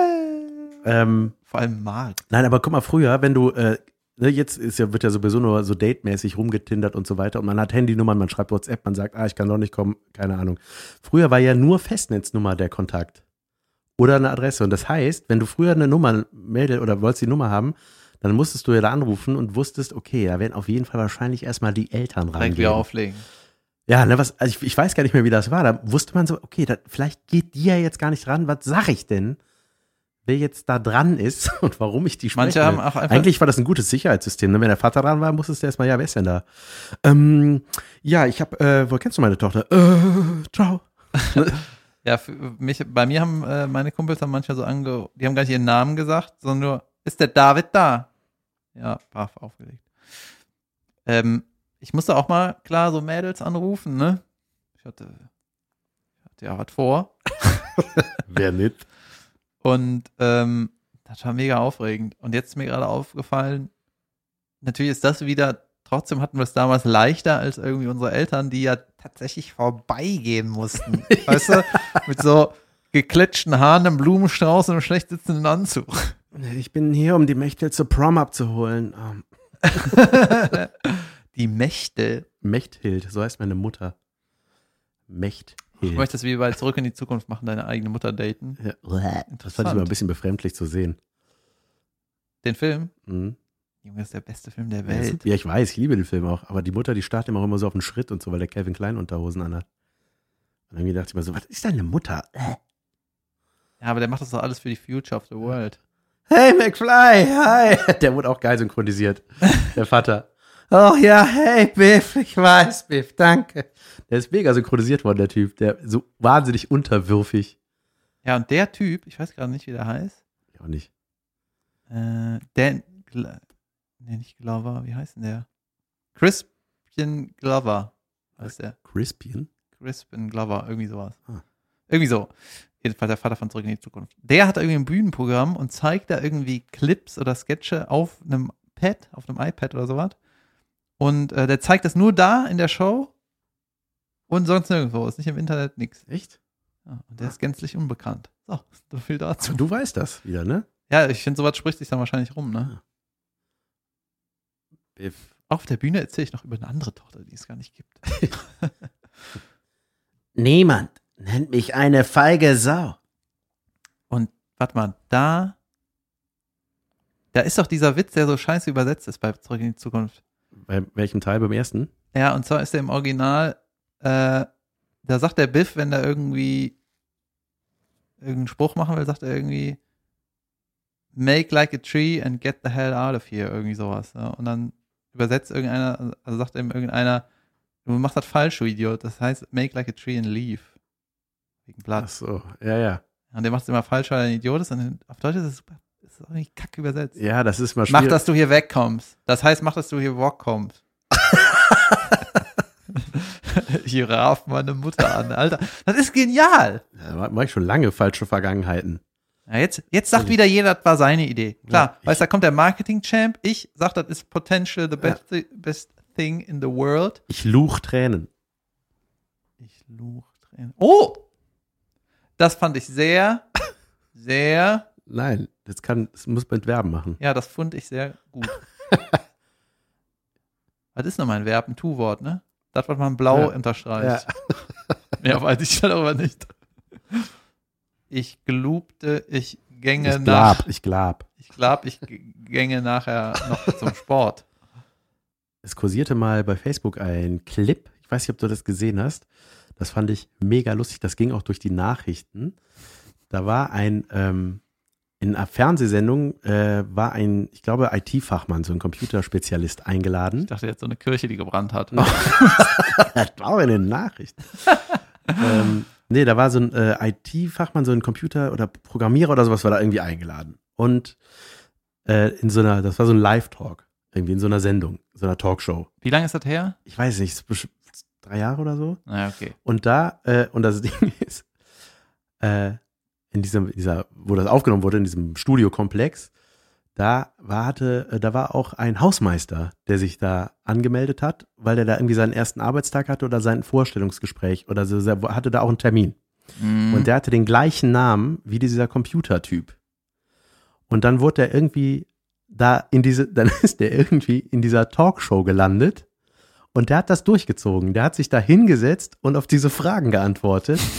Ähm, Vor allem Markt. nein, aber guck mal, früher, wenn du, äh, ne, jetzt ist ja, wird ja sowieso nur so datemäßig rumgetindert und so weiter und man hat Handynummern, man schreibt WhatsApp, man sagt, ah, ich kann doch nicht kommen, keine Ahnung. Früher war ja nur Festnetznummer der Kontakt. Oder eine Adresse. Und das heißt, wenn du früher eine Nummer melde oder wolltest die Nummer haben, dann musstest du ja da anrufen und wusstest, okay, da werden auf jeden Fall wahrscheinlich erstmal die Eltern Direkt rangehen. wieder auflegen. Ja, ne, was, also ich, ich weiß gar nicht mehr, wie das war. Da wusste man so, okay, da, vielleicht geht die ja jetzt gar nicht dran. Was sag ich denn? Wer jetzt da dran ist und warum ich die spreche. Manche haben auch einfach. Eigentlich war das ein gutes Sicherheitssystem. Ne? Wenn der Vater dran war, musstest du erstmal, ja, wer ist denn da? Ähm, ja, ich hab, äh, wo kennst du meine Tochter? Äh, ciao. Ja, für mich, bei mir haben äh, meine Kumpels haben manchmal so ange, die haben gar nicht ihren Namen gesagt, sondern nur, ist der David da? Ja, brav aufgelegt. Ähm, ich musste auch mal klar so Mädels anrufen, ne? Ich hatte, ich hatte ja was vor. Wer nicht? Und ähm, das war mega aufregend. Und jetzt ist mir gerade aufgefallen, natürlich ist das wieder, trotzdem hatten wir es damals leichter als irgendwie unsere Eltern, die ja tatsächlich vorbeigehen mussten. weißt du? Mit so gekletschten Haaren, einem Blumenstrauß und einem schlecht sitzenden Anzug. Ich bin hier, um die Mächte zur Prom abzuholen. Ähm, Die Mächte. Mechthild, so heißt meine Mutter. Mechthild. möchtest wie bei Zurück in die Zukunft machen, deine eigene Mutter daten. Ja. Das fand ich immer ein bisschen befremdlich zu sehen. Den Film? Mhm. Junge, das ist der beste Film der Welt. Ja, ich weiß, ich liebe den Film auch. Aber die Mutter, die starrt immer auch immer so auf den Schritt und so, weil der Kevin Klein Unterhosen anhat. Und irgendwie dachte ich mir so, was ist deine Mutter? Ja, aber der macht das doch alles für die Future of the World. Hey McFly, hi. Der wurde auch geil synchronisiert. Der Vater. Oh ja, hey Biff, ich weiß, Biff, danke. Der ist mega synchronisiert worden, der Typ. Der so wahnsinnig unterwürfig. Ja, und der Typ, ich weiß gerade nicht, wie der heißt. Ich auch nicht. Äh, Dan, Gl nee, nicht Glover, wie heißt denn der? Crispin Glover heißt der. Crispian? Crispin Glover, irgendwie sowas. Ah. Irgendwie so. Jedenfalls der Vater von Zurück in die Zukunft. Der hat irgendwie ein Bühnenprogramm und zeigt da irgendwie Clips oder Sketche auf einem Pad, auf einem iPad oder sowas. Und äh, der zeigt das nur da in der Show und sonst nirgendwo. Ist nicht im Internet nix. Echt? Ja, und der ist gänzlich unbekannt. So, so viel dazu. Du weißt das wieder, ne? Ja, ich finde, sowas spricht sich dann wahrscheinlich rum, ne? Biff. Auf der Bühne erzähle ich noch über eine andere Tochter, die es gar nicht gibt. Niemand nennt mich eine feige Sau. Und warte mal, da, da ist doch dieser Witz, der so scheiße übersetzt ist bei Zurück in die Zukunft. Bei welchem Teil? Beim ersten? Ja, und zwar ist der im Original, äh, da sagt der Biff, wenn er irgendwie irgendeinen Spruch machen will, sagt er irgendwie Make like a tree and get the hell out of here, irgendwie sowas. Ja. Und dann übersetzt irgendeiner, also sagt ihm irgendeiner, du machst das falsch, du Idiot. Das heißt, make like a tree and leave. Wegen Ach Platz. so, ja, ja. Und der macht es immer falsch, weil er ein Idiot ist. Und auf Deutsch ist es super. Das ist auch nicht kack übersetzt. Ja, das ist mal Mach, schwierig. dass du hier wegkommst. Das heißt, mach, dass du hier wegkommst. ich raff meine Mutter an, Alter. Das ist genial. Da mache ich schon lange falsche Vergangenheiten. Ja, jetzt, jetzt sagt wieder jeder, das war seine Idee. Klar, Ja, weißt du, da kommt der Marketing-Champ. Ich sag, das ist potential the best, best thing in the world. Ich luch Tränen. Ich luch Tränen. Oh! Das fand ich sehr, sehr, Nein, das kann, das muss man mit Verben machen. ja, das fand ich sehr gut. Was ist nochmal ein Verb? Ein Tu-Wort, ne? Das, was man blau Ja. unterstreicht. Mehr weiß ich dann aber nicht. Ich gelobte, ich gänge Ich nach. glab, ich glab. Ich glaube, ich gänge nachher noch zum Sport. Es kursierte mal bei Facebook ein Clip. Ich weiß nicht, ob du das gesehen hast. Das fand ich mega lustig. Das ging auch durch die Nachrichten. Da war ein, ähm, in einer Fernsehsendung äh, war ein, ich glaube, IT-Fachmann, so ein Computerspezialist eingeladen. Ich dachte jetzt so eine Kirche, die gebrannt hat. Das war aber in den Nachrichten. ähm, nee, da war so ein äh, IT-Fachmann, so ein Computer- oder Programmierer oder sowas war da irgendwie eingeladen. Und äh, in so einer, das war so ein Live-Talk, irgendwie in so einer Sendung, so einer Talkshow. Wie lange ist das her? Ich weiß nicht, drei Jahre oder so. Naja, okay. Und da, äh, und das Ding ist, äh, in diesem, dieser, wo das aufgenommen wurde, in diesem Studiokomplex, da war, hatte, äh, da war auch ein Hausmeister, der sich da angemeldet hat, weil der da irgendwie seinen ersten Arbeitstag hatte oder sein Vorstellungsgespräch oder so, hatte da auch einen Termin. Mhm. Und der hatte den gleichen Namen wie dieser Computertyp. Und dann wurde er irgendwie da in diese, dann ist der irgendwie in dieser Talkshow gelandet und der hat das durchgezogen. Der hat sich da hingesetzt und auf diese Fragen geantwortet.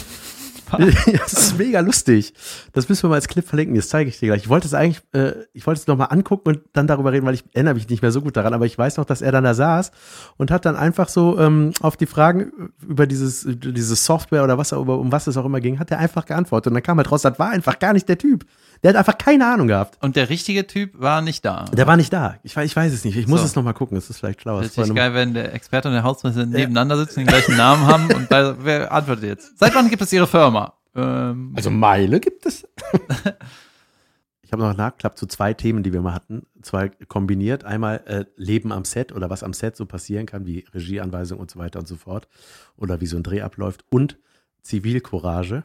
das ist mega lustig. Das müssen wir mal als Clip verlinken. Das zeige ich dir gleich. Ich wollte es eigentlich, äh, ich wollte es nochmal angucken und dann darüber reden, weil ich erinnere mich nicht mehr so gut daran. Aber ich weiß noch, dass er dann da saß und hat dann einfach so ähm, auf die Fragen über dieses, diese Software oder was, über, um was es auch immer ging, hat er einfach geantwortet. Und dann kam halt raus, das war einfach gar nicht der Typ. Der hat einfach keine Ahnung gehabt. Und der richtige Typ war nicht da. Der war nicht da. Ich weiß, ich weiß es nicht. Ich muss So. es nochmal gucken. Das ist vielleicht schlauer. Das ist geil, wenn der Experte und der Hausmeister nebeneinander sitzen, den gleichen Namen haben und bei, wer antwortet jetzt? Seit wann gibt es Ihre Firma? Ähm, Also Meile gibt es. ich habe noch nachgeklappt zu zwei Themen, die wir mal hatten. Zwei kombiniert. Einmal äh, Leben am Set oder was am Set so passieren kann, wie Regieanweisungen und so weiter und so fort. Oder wie so ein Dreh abläuft. Und Zivilcourage.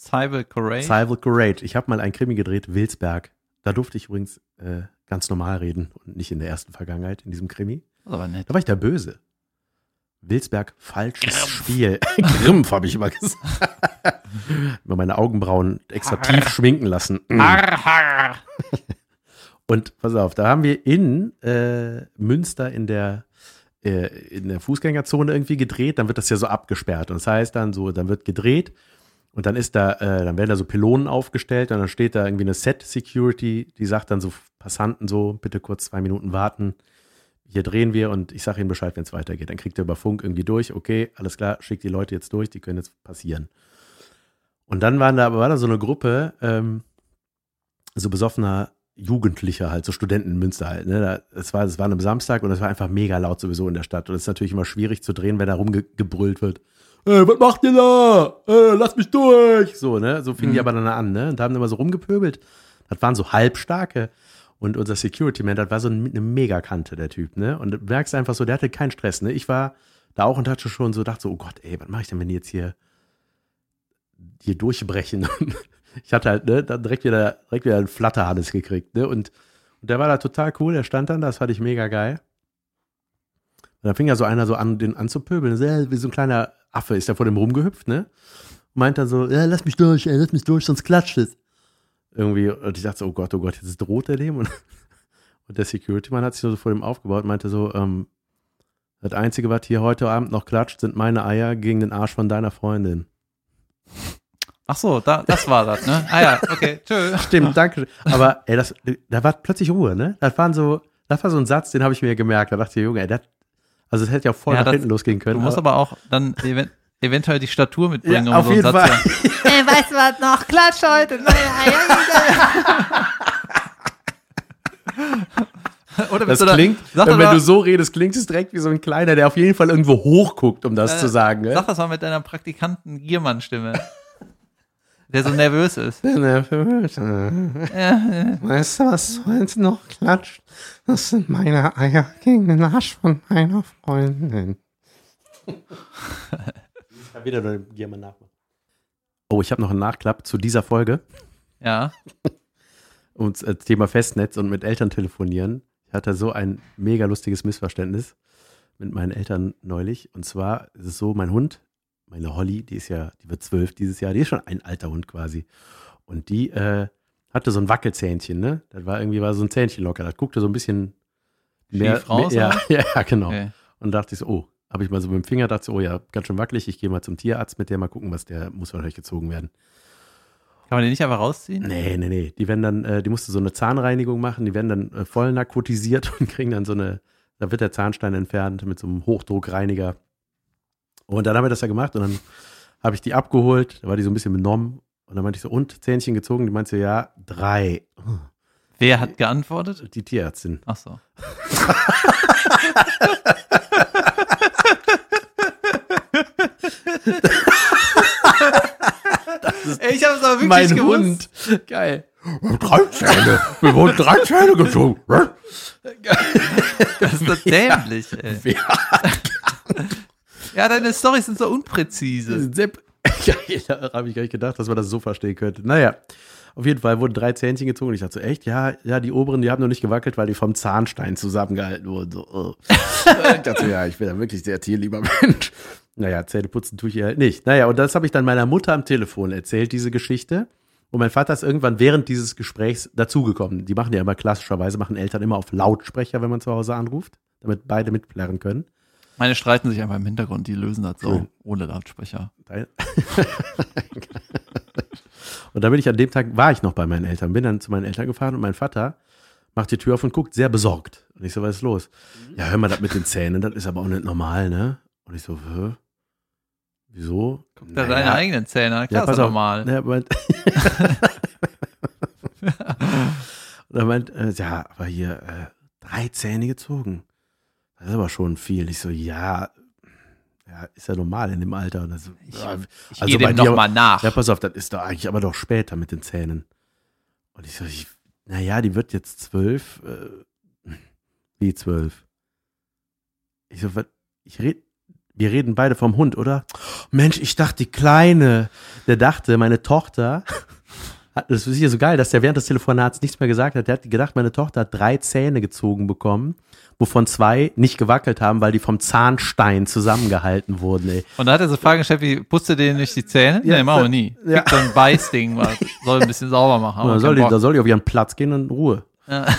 Cyber Courage. Civil Courage. Ich habe mal einen Krimi gedreht, Wilsberg. Da durfte ich übrigens äh, ganz normal reden und nicht in der ersten Vergangenheit in diesem Krimi. Das aber nett. Da war ich der Böse. Wilsberg, falsches Spiel. Grimpf, habe ich immer gesagt. immer meine Augenbrauen extra tief schminken lassen. Und pass auf, da haben wir in äh, Münster in der äh, in der Fußgängerzone irgendwie gedreht, dann wird das ja so abgesperrt. Und das heißt dann so, dann wird gedreht und dann ist da, äh, dann werden da so Pylonen aufgestellt und dann steht da irgendwie eine Set-Security, die sagt dann so Passanten so, bitte kurz zwei Minuten warten. Hier drehen wir und ich sage ihnen Bescheid, wenn es weitergeht. Dann kriegt er über Funk irgendwie durch, okay, alles klar, schickt die Leute jetzt durch, die können jetzt passieren. Und dann waren da, war da so eine Gruppe, ähm, so besoffener Jugendlicher halt, so Studenten in Münster halt. Ne? Da- Es war, es war einem Samstag und es war einfach mega laut sowieso in der Stadt. Und es ist natürlich immer schwierig zu drehen, wenn da rumgebrüllt wird. Ey, was macht ihr da? Ey, lass mich durch! So, ne? So fingen die aber dann an, ne? Und haben immer so rumgepöbelt. Das waren so halbstarke. Und unser Security-Man, das war so ein- eine Megakante, der Typ, ne? Und du merkst einfach so, der hatte keinen Stress, ne? Ich war da auch und hatte schon so, dachte so, oh Gott, ey, was mache ich denn, wenn die jetzt hier, hier durchbrechen? Ich hatte halt, ne, dann direkt wieder, direkt wieder einen Flatterhannes gekriegt, ne? Und, und der war da total cool, der stand dann, das fand ich mega geil. Und dann fing ja so einer so an, den anzupöbeln, so, äh, wie so ein kleiner Affe ist der vor dem rumgehüpft, ne? Meint dann so, ja, lass mich durch, ey, lass mich durch, sonst klatscht es. Irgendwie, und ich dachte so, oh Gott, oh Gott, jetzt droht er dem. Und, und der Security-Mann hat sich so vor dem aufgebaut und meinte so, ähm, das Einzige, was hier heute Abend noch klatscht, sind meine Eier gegen den Arsch von deiner Freundin. Ach so, da, das war das, ne? Ah ja, okay, tschö. Stimmt, danke. Aber ey, das, da war plötzlich Ruhe, ne? Das waren so, das war so ein Satz, den habe ich mir gemerkt. Da dachte ich, Junge, ey, das, also es hätte ja voll Ja, nach das- hinten losgehen Du können. musst aber auch dann even eventuell die Statur mitbringen, Ja, auf um so einen jeden Satz Fall. zu Ey, weißt du was noch? Klatsch heute. Oder das du da- klingt, wenn, mal- du so redest, klingt es direkt wie so ein Kleiner, der auf jeden Fall irgendwo hochguckt, um das Äh, zu sagen. Ne? Sag das mal mit deiner Praktikanten Giermann-Stimme. Der so nervös ist. Weißt Ja, du, was heute noch klatscht? Das sind meine Eier gegen den Arsch von meiner Freundin. ich habe wieder nur jemand nachmachen. Oh, ich habe noch einen Nachklapp zu dieser Folge. ja. ums äh, Thema Festnetz und mit Eltern telefonieren. Ich hatte so ein mega lustiges Missverständnis mit meinen Eltern neulich. Und zwar ist es so, mein Hund, meine Holly, die ist ja, die wird zwölf dieses Jahr, die ist schon ein alter Hund quasi. Und die äh, hatte so ein Wackelzähnchen, ne? Das war irgendwie war so ein Zähnchen locker. Das guckte so ein bisschen mehr, Schief raus, mehr ja, ja, genau. Okay. Und dachte ich so, oh, habe ich mal so mit dem Finger, dachte so, oh ja, ganz schön wackelig, ich gehe mal zum Tierarzt mit der mal gucken, was der muss wahrscheinlich gezogen werden. Kann man den nicht einfach rausziehen? Nee, nee, nee. Die werden dann, äh, die musste so eine Zahnreinigung machen, die werden dann äh, voll narkotisiert und kriegen dann so eine, da wird der Zahnstein entfernt mit so einem Hochdruckreiniger. Und dann haben wir das ja gemacht und dann habe ich die abgeholt, da war die so ein bisschen benommen und dann meinte ich so, und Zähnchen gezogen? Die meinte so, ja, drei. Wer hat geantwortet? Die Tierärztin. Ach so. ich hab's aber wirklich mein gewusst. Hund. Geil. Drei Zähne. Wir wurden drei Zähne gezogen. das ist doch dämlich, ey. Ja, deine Storys sind so unpräzise. Sepp, Ja, da habe ich gar nicht gedacht, dass man das so verstehen könnte. Naja, auf jeden Fall wurden drei Zähnchen gezogen. Und ich dachte so, echt? Ja, ja, die oberen, die haben noch nicht gewackelt, weil die vom Zahnstein zusammengehalten wurden. So, oh. ich dachte so, ja, ich bin ja wirklich sehr tierlieber Mensch. Naja, Zähne putzen tue ich hier halt nicht. Naja, und das habe ich dann meiner Mutter am Telefon erzählt, diese Geschichte. Und mein Vater ist irgendwann während dieses Gesprächs dazugekommen. Die machen ja immer klassischerweise, machen Eltern immer auf Lautsprecher, wenn man zu Hause anruft, damit beide mitplärren können. Meine streiten sich einfach im Hintergrund, die lösen das so ohne Lautsprecher. Und da bin ich an dem Tag, war ich noch bei meinen Eltern, bin dann zu meinen Eltern gefahren und mein Vater macht die Tür auf und guckt sehr besorgt. Und ich so, was ist los? Ja, hör mal, das mit den Zähnen, das ist aber auch nicht normal, ne? Und ich so, Hä? wieso? Da deine eigenen Zähne, klar, ist doch normal. Ja, meint, und er meint, äh, ja, aber hier äh, drei Zähne gezogen. Das ist aber schon viel. Ich so, ja, ja, ist ja normal in dem Alter. Und er so, ja, Ich also gehe dem nochmal nach. ja, pass auf, das ist doch eigentlich aber doch später mit den Zähnen. Und ich so, ich, naja, die wird jetzt zwölf. Äh, wie zwölf? Ich so, was, ich red, wir reden beide vom Hund, oder? Mensch, ich dachte, die Kleine. Der dachte, meine Tochter. Das ist hier so geil, dass der während des Telefonats nichts mehr gesagt hat. Der hat gedacht, meine Tochter hat drei Zähne gezogen bekommen, wovon zwei nicht gewackelt haben, weil die vom Zahnstein zusammengehalten wurden, ey. Und da hat er so Fragen gestellt wie, putzt du denen nicht die Zähne? Ja, nee, machen wir nie. ja. Kriegt so ein Beißding, was soll ein bisschen sauber machen. Da soll, die, da soll die auf ihren Platz gehen und in Ruhe. ja.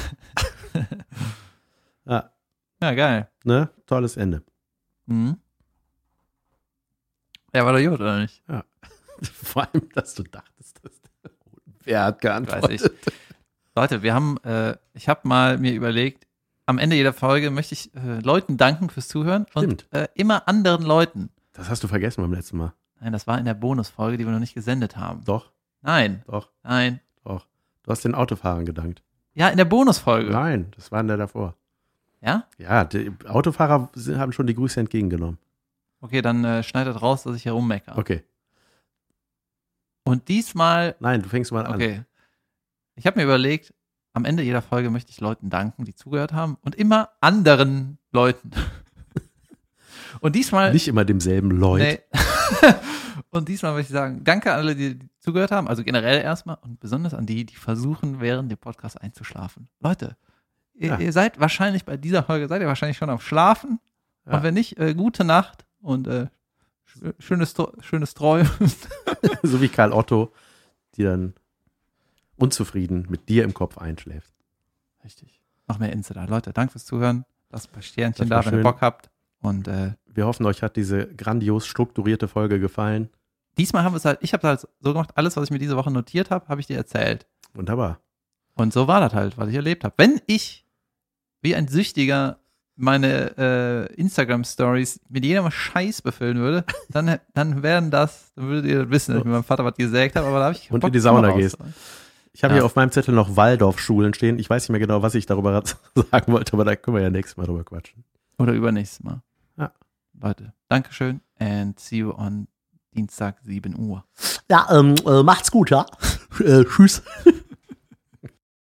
Ja, ja, geil. ne? Tolles Ende. Mhm. Ja, war doch gut, oder nicht? Vor allem, dass du dachtest, dass der Wer hat Weiß geantwortet? ich. Leute, wir haben, äh, ich habe mal mir überlegt, am Ende jeder Folge möchte ich äh, Leuten danken fürs Zuhören Stimmt. und äh, immer anderen Leuten. Das hast du vergessen beim letzten Mal. Nein, das war in der Bonusfolge, die wir noch nicht gesendet haben. Doch, Nein, doch, nein. doch. Du hast den Autofahrern gedankt. Ja, in der Bonusfolge. Nein, das war in der davor. Ja? Ja, die Autofahrer sind- haben schon die Grüße entgegengenommen. Okay, dann äh, schneidet raus, dass ich hier rummecker. Okay. Und diesmal, Nein, du fängst mal an. okay. Ich habe mir überlegt, am Ende jeder Folge möchte ich Leuten danken, die zugehört haben und immer anderen Leuten. Und diesmal Nicht immer demselben Leut. Nee. und diesmal möchte ich sagen, danke an alle, die, die zugehört haben. Also generell erstmal und besonders an die, die versuchen, während dem Podcast einzuschlafen. Leute, ihr, Ja. ihr seid wahrscheinlich bei dieser Folge, seid ihr wahrscheinlich schon am Schlafen. Ja. Und wenn nicht, äh, gute Nacht und äh, sch- schönes, schönes Träumen. so wie Karl Otto, die dann unzufrieden mit dir im Kopf einschläft. Richtig. Noch mehr Insta da. Leute, danke fürs Zuhören. Lasst ein paar Sternchen da, wenn ihr. Bock habt. Und äh, Wir hoffen, euch hat diese grandios strukturierte Folge gefallen. diesmal haben wir es halt, ich habe halt so gemacht, alles, was ich mir diese Woche notiert habe, habe ich dir erzählt. Wunderbar. Und so war das halt, was ich erlebt habe. Wenn ich wie ein Süchtiger meine äh, Instagram-Stories mit jedem Scheiß befüllen würde, dann, dann wären das, dann würdet ihr wissen, dass ich mit meinem Vater was gesägt habe, aber da habe ich Und in die Sauna gehst. raus. Ich habe Ja. hier auf meinem Zettel noch Waldorfschulen stehen. Ich weiß nicht mehr genau, was ich darüber sagen wollte, aber da können wir ja nächstes Mal drüber quatschen. Oder übernächstes Mal. Ja. Leute, Dankeschön and see you on Dienstag 7 Uhr. Ja, ähm, äh, macht's gut, ja. äh, tschüss.